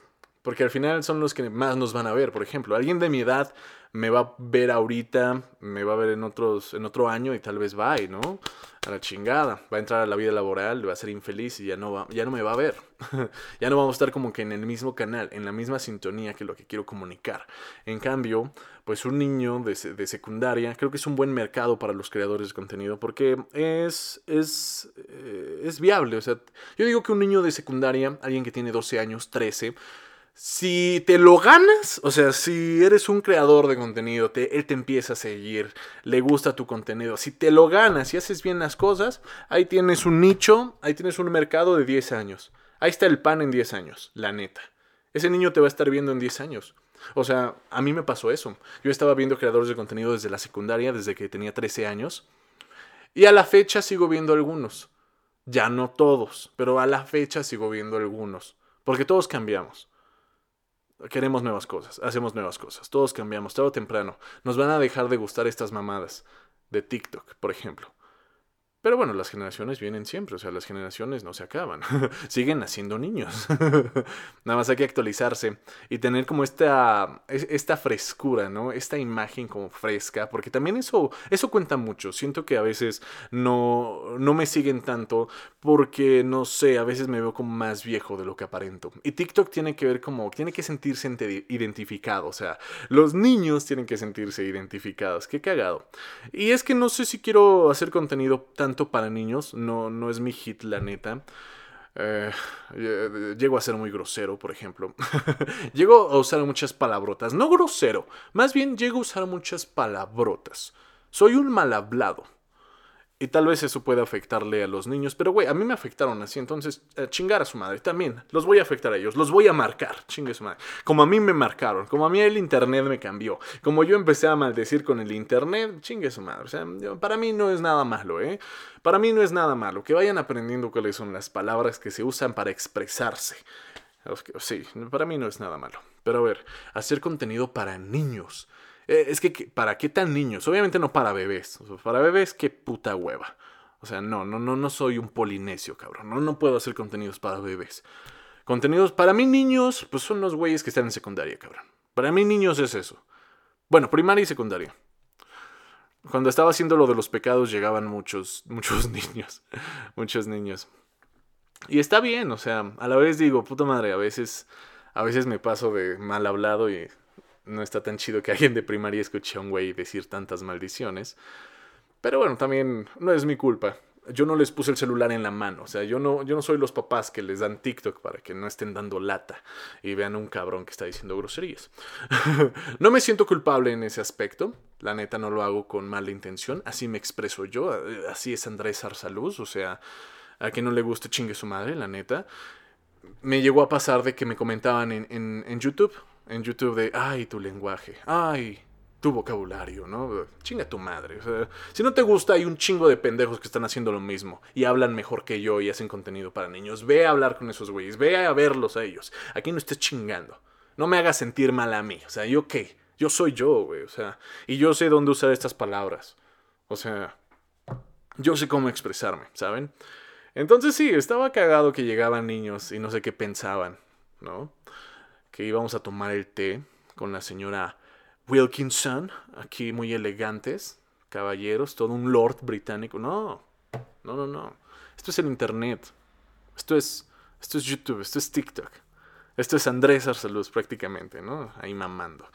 porque al final son los que más nos van a ver. Por ejemplo, alguien de mi edad me va a ver ahorita, me va a ver en, otros, en otro año y tal vez va, ¿no? A la chingada. Va a entrar a la vida laboral, va a ser infeliz y ya no, va, ya no me va a ver. ya no vamos a estar como que en el mismo canal, en la misma sintonía que lo que quiero comunicar. En cambio, pues un niño de, de secundaria creo que es un buen mercado para los creadores de contenido porque es, es, eh, es viable. O sea, yo digo que un niño de secundaria, alguien que tiene 12 años, 13, si te lo ganas, o sea, si eres un creador de contenido, te, él te empieza a seguir, le gusta tu contenido, si te lo ganas y haces bien las cosas, ahí tienes un nicho, ahí tienes un mercado de 10 años. Ahí está el pan en 10 años, la neta. Ese niño te va a estar viendo en 10 años. O sea, a mí me pasó eso. Yo estaba viendo creadores de contenido desde la secundaria, desde que tenía 13 años. Y a la fecha sigo viendo algunos. Ya no todos, pero a la fecha sigo viendo algunos. Porque todos cambiamos. Queremos nuevas cosas, hacemos nuevas cosas, todos cambiamos, todo temprano. Nos van a dejar de gustar estas mamadas de TikTok, por ejemplo. Pero bueno, las generaciones vienen siempre, o sea, las generaciones no se acaban, siguen naciendo niños. Nada más hay que actualizarse y tener como esta, esta frescura, ¿no? Esta imagen como fresca, porque también eso, eso cuenta mucho. Siento que a veces no, no me siguen tanto porque, no sé, a veces me veo como más viejo de lo que aparento. Y TikTok tiene que ver como, tiene que sentirse identificado, o sea, los niños tienen que sentirse identificados, qué cagado. Y es que no sé si quiero hacer contenido tan para niños, no, no es mi hit, la neta. Eh, llego a ser muy grosero, por ejemplo. llego a usar muchas palabrotas. No grosero, más bien llego a usar muchas palabrotas. Soy un mal hablado. Y tal vez eso pueda afectarle a los niños. Pero, güey, a mí me afectaron así. Entonces, chingar a su madre también. Los voy a afectar a ellos. Los voy a marcar. Chingue su madre. Como a mí me marcaron. Como a mí el internet me cambió. Como yo empecé a maldecir con el internet. Chingue su madre. O sea, para mí no es nada malo, ¿eh? Para mí no es nada malo. Que vayan aprendiendo cuáles son las palabras que se usan para expresarse. Sí, para mí no es nada malo. Pero a ver, hacer contenido para niños Eh, es que, ¿para qué tan niños? Obviamente no para bebés. para bebés, qué puta hueva. O sea, no, no, no, no soy un polinesio, cabrón. No, no puedo hacer contenidos para bebés. Contenidos para mí niños, pues son los güeyes que están en secundaria, cabrón. Para mí niños es eso. Bueno, primaria y secundaria. Cuando estaba haciendo lo de los pecados llegaban muchos, muchos niños. muchos niños. Y está bien, o sea, a la vez digo, puta madre, a veces, a veces me paso de mal hablado y no está tan chido que alguien de primaria escuche a un güey decir tantas maldiciones. Pero bueno, también no es mi culpa. Yo no les puse el celular en la mano. O sea, yo no, yo no soy los papás que les dan TikTok para que no estén dando lata y vean un cabrón que está diciendo groserías. no me siento culpable en ese aspecto. La neta no lo hago con mala intención. Así me expreso yo. Así es Andrés Arsaluz. O sea, a quien no le guste chingue su madre, la neta. Me llegó a pasar de que me comentaban en, en, en YouTube. En YouTube de, ay, tu lenguaje. Ay, tu vocabulario, ¿no? Chinga tu madre. O sea, si no te gusta, hay un chingo de pendejos que están haciendo lo mismo y hablan mejor que yo y hacen contenido para niños. Ve a hablar con esos güeyes, ve a verlos a ellos. Aquí no estés chingando. No me hagas sentir mal a mí. O sea, ¿yo qué? Yo soy yo, güey. O sea, y yo sé dónde usar estas palabras. O sea, yo sé cómo expresarme, ¿saben? Entonces sí, estaba cagado que llegaban niños y no sé qué pensaban, ¿no? Que íbamos a tomar el té con la señora Wilkinson, aquí muy elegantes, caballeros, todo un lord británico. No, no, no, no. Esto es el internet. Esto es, esto es YouTube, esto es TikTok. Esto es Andrés Arsaluz prácticamente, ¿no? Ahí mamando.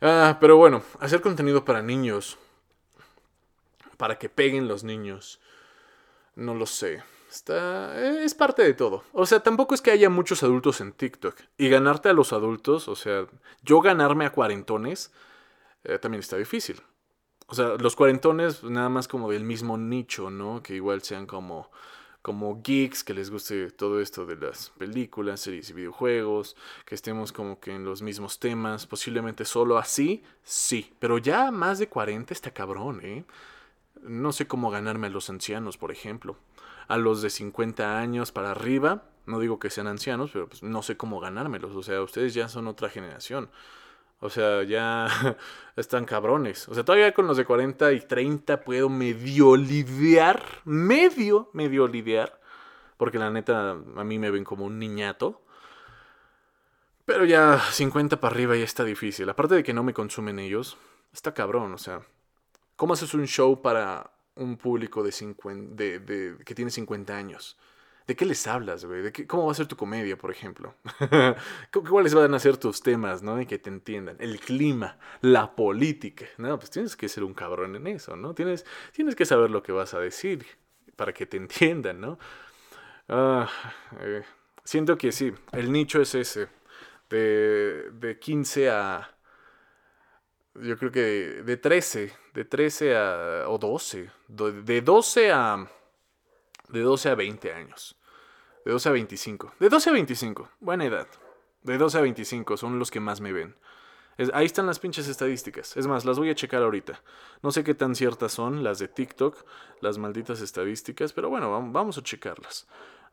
Ah, pero bueno, hacer contenido para niños, para que peguen los niños, no lo sé. Está, es parte de todo. O sea, tampoco es que haya muchos adultos en TikTok. Y ganarte a los adultos, o sea, yo ganarme a cuarentones, eh, también está difícil. O sea, los cuarentones nada más como del mismo nicho, ¿no? Que igual sean como, como geeks, que les guste todo esto de las películas, series y videojuegos, que estemos como que en los mismos temas, posiblemente solo así, sí. Pero ya más de 40 está cabrón, ¿eh? No sé cómo ganarme a los ancianos, por ejemplo a los de 50 años para arriba. No digo que sean ancianos, pero pues no sé cómo ganármelos. O sea, ustedes ya son otra generación. O sea, ya están cabrones. O sea, todavía con los de 40 y 30 puedo medio lidiar. Medio, medio lidiar. Porque la neta, a mí me ven como un niñato. Pero ya 50 para arriba ya está difícil. Aparte de que no me consumen ellos, está cabrón. O sea, ¿cómo haces un show para un público de, 50, de, que tiene 50 años. ¿De qué les hablas, güey? ¿De qué, ¿Cómo va a ser tu comedia, por ejemplo? ¿Cuáles van a ser tus temas, no? Y que te entiendan. El clima, la política. No, pues tienes que ser un cabrón en eso, ¿no? Tienes, tienes que saber lo que vas a decir para que te entiendan, ¿no? Ah, eh, siento que sí, el nicho es ese. De, de 15 a... Yo creo que de 13 de 13 a, o 12, de 12 a, de 12 a 20 años, de 12 a 25, de 12 a 25, buena edad, de 12 a 25 son los que más me ven. Ahí están las pinches estadísticas. Es más, las voy a checar ahorita. No sé qué tan ciertas son las de TikTok, las malditas estadísticas, pero bueno, vamos a checarlas.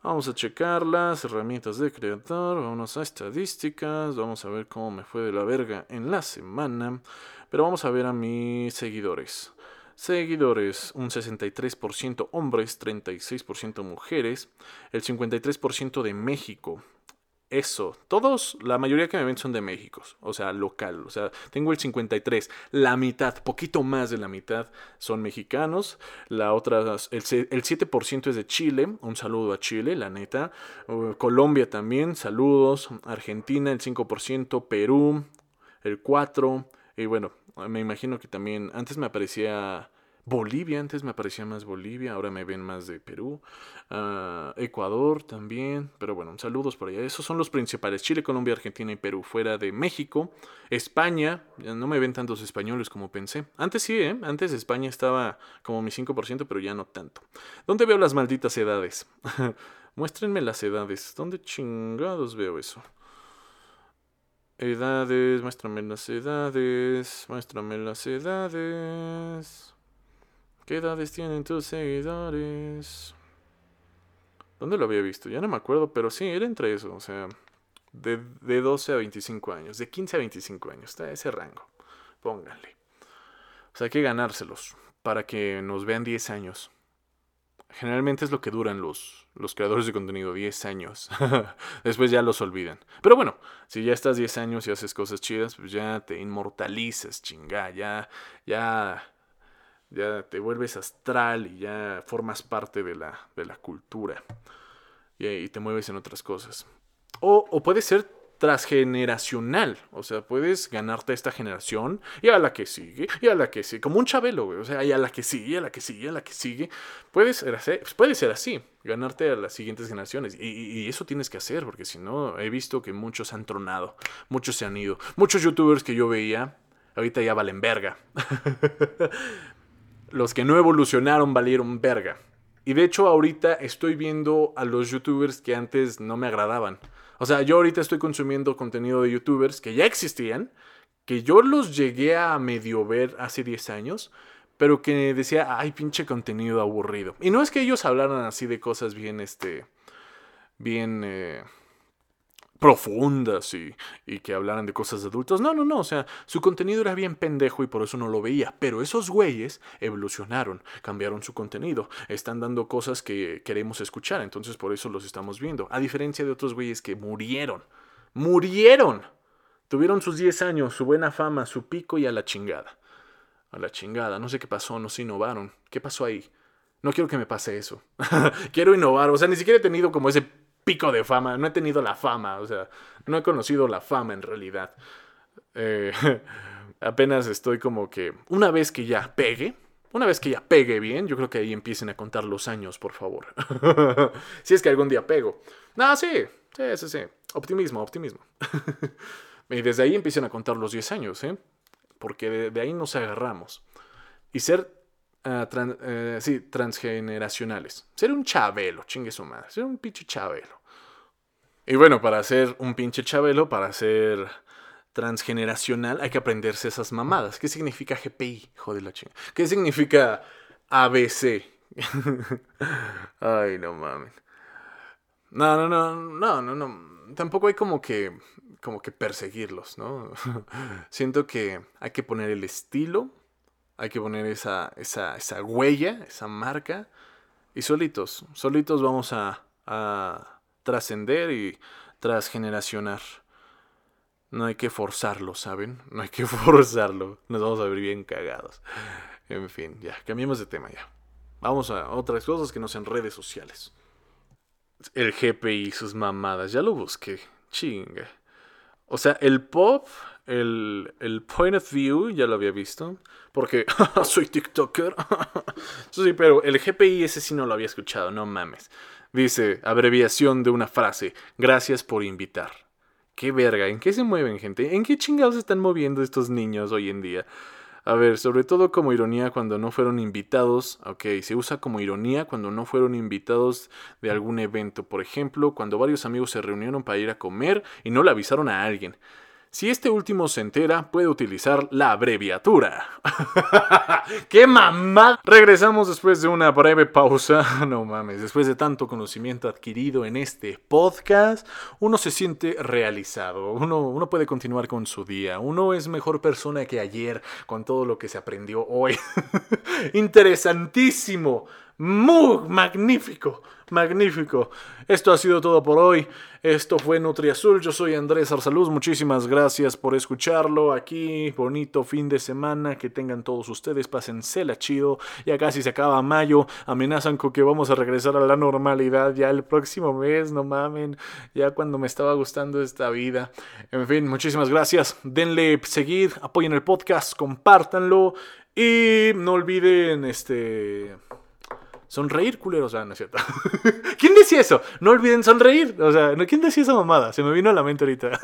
Vamos a checar las herramientas de creador, vamos a estadísticas, vamos a ver cómo me fue de la verga en la semana. Pero vamos a ver a mis seguidores. Seguidores, un 63% hombres, 36% mujeres, el 53% de México, eso, todos, la mayoría que me ven son de México, o sea, local, o sea, tengo el 53, la mitad, poquito más de la mitad son mexicanos, la otra, el, el 7% es de Chile, un saludo a Chile, la neta, uh, Colombia también, saludos, Argentina el 5%, Perú el 4%, y bueno, me imagino que también, antes me aparecía Bolivia, antes me aparecía más Bolivia, ahora me ven más de Perú, ah, Ecuador también, pero bueno, saludos por allá. Esos son los principales, Chile, Colombia, Argentina y Perú, fuera de México, España, no me ven tantos españoles como pensé. Antes sí, ¿eh? antes España estaba como mi 5%, pero ya no tanto. ¿Dónde veo las malditas edades? Muéstrenme las edades, ¿dónde chingados veo eso? Edades, muéstrame las edades, muéstrame las edades. ¿Qué edades tienen tus seguidores? ¿Dónde lo había visto? Ya no me acuerdo, pero sí, era entre eso, o sea, de, de 12 a 25 años, de 15 a 25 años, está ese rango. pónganle. O sea, hay que ganárselos para que nos vean 10 años. Generalmente es lo que duran los, los creadores de contenido, 10 años. Después ya los olvidan. Pero bueno, si ya estás 10 años y haces cosas chidas, pues ya te inmortalizas, chinga, ya, ya, ya te vuelves astral y ya formas parte de la, de la cultura. Y, te mueves en otras cosas. O, puede ser transgeneracional. O sea, puedes ganarte a esta generación y a la que sigue, y a la que sigue, como un chabelo, güey. O sea, y a la que sigue, a la que sigue, a la que sigue. Puedes así, puede ser así, ganarte a las siguientes generaciones. Y, y, eso tienes que hacer, porque si no, he visto que muchos han tronado, muchos se han ido. Muchos youtubers que yo veía, ahorita ya valen verga. Los que no evolucionaron valieron verga. Y de hecho, ahorita estoy viendo a los youtubers que antes no me agradaban. O sea, yo ahorita estoy consumiendo contenido de youtubers que ya existían, que yo los llegué a medio ver hace 10 años, pero que decía, ay, pinche contenido aburrido. Y no es que ellos hablaran así de cosas bien, este, bien... Eh, profundas y, y, que hablaran de cosas de adultos. No, no, no. O sea, su contenido era bien pendejo y por eso no lo veía. Pero esos güeyes evolucionaron, cambiaron su contenido, están dando cosas que queremos escuchar. Entonces por eso los estamos viendo. A diferencia de otros güeyes que murieron. ¡Murieron! Tuvieron sus 10 años, su buena fama, su pico y a la chingada. A la chingada. No sé qué pasó, no se innovaron. ¿Qué pasó ahí? No quiero que me pase eso. quiero innovar. O sea, ni siquiera he tenido como ese pico de fama, no he tenido la fama, o sea, no he conocido la fama en realidad. Eh, apenas estoy como que, una vez que ya pegue, una vez que ya pegue bien, yo creo que ahí empiecen a contar los años, por favor. si es que algún día pego. No, sí, sí, sí, sí. Optimismo, optimismo. y desde ahí empiecen a contar los 10 años, ¿eh? Porque de, ahí nos agarramos. Y ser eh, sí, transgeneracionales. Ser un chabelo, chingue su madre. Ser un pinche chabelo. Y bueno, para ser un pinche chabelo, para ser transgeneracional, hay que aprenderse esas mamadas. ¿Qué significa GPI? Joder la chinga. ¿Qué significa ABC? Ay, no mames. No, no, no, no, no, no. Tampoco hay como que, como que perseguirlos, ¿no? Siento que hay que poner el estilo hay que poner esa, esa, esa huella, esa marca. Y solitos, solitos vamos a, a trascender y transgeneracionar. No hay que forzarlo, ¿saben? No hay que forzarlo. Nos vamos a ver bien cagados. En fin, ya, cambiemos de tema ya. Vamos a otras cosas que no sean redes sociales. El GPI y sus mamadas, ya lo busqué. Chinga. O sea, el pop el, el, point of view ya lo había visto. Porque soy TikToker. sí, pero el GPI ese sí no lo había escuchado, no mames. Dice, abreviación de una frase. Gracias por invitar. Qué verga, ¿en qué se mueven, gente? ¿En qué chingados están moviendo estos niños hoy en día? A ver, sobre todo como ironía cuando no fueron invitados. Ok, se usa como ironía cuando no fueron invitados de algún evento. Por ejemplo, cuando varios amigos se reunieron para ir a comer y no le avisaron a alguien. Si este último se entera, puede utilizar la abreviatura. ¡Qué mamá! Regresamos después de una breve pausa. No mames, después de tanto conocimiento adquirido en este podcast, uno se siente realizado. Uno, uno puede continuar con su día. Uno es mejor persona que ayer con todo lo que se aprendió hoy. Interesantísimo. Muy magnífico, magnífico. Esto ha sido todo por hoy. Esto fue NutriAzul. Yo soy Andrés Arsaluz. Muchísimas gracias por escucharlo aquí. Bonito fin de semana. Que tengan todos ustedes. Pásensela chido. Ya casi se acaba mayo. Amenazan con que vamos a regresar a la normalidad ya el próximo mes. No mamen. Ya cuando me estaba gustando esta vida. En fin, muchísimas gracias. Denle seguir. Apoyen el podcast. Compártanlo. Y no olviden este Sonreír, culeros. Ah, no es cierto. ¿Quién decía eso? No olviden sonreír. O sea, ¿quién decía esa mamada? Se me vino a la mente ahorita.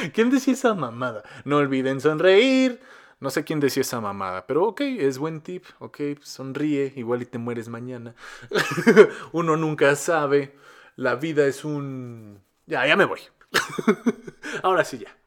¿Quién decía esa mamada? No olviden sonreír. No sé quién decía esa mamada, pero ok, es buen tip. Ok, sonríe, igual y te mueres mañana. Uno nunca sabe. La vida es un... Ya, ya me voy. Ahora sí, ya.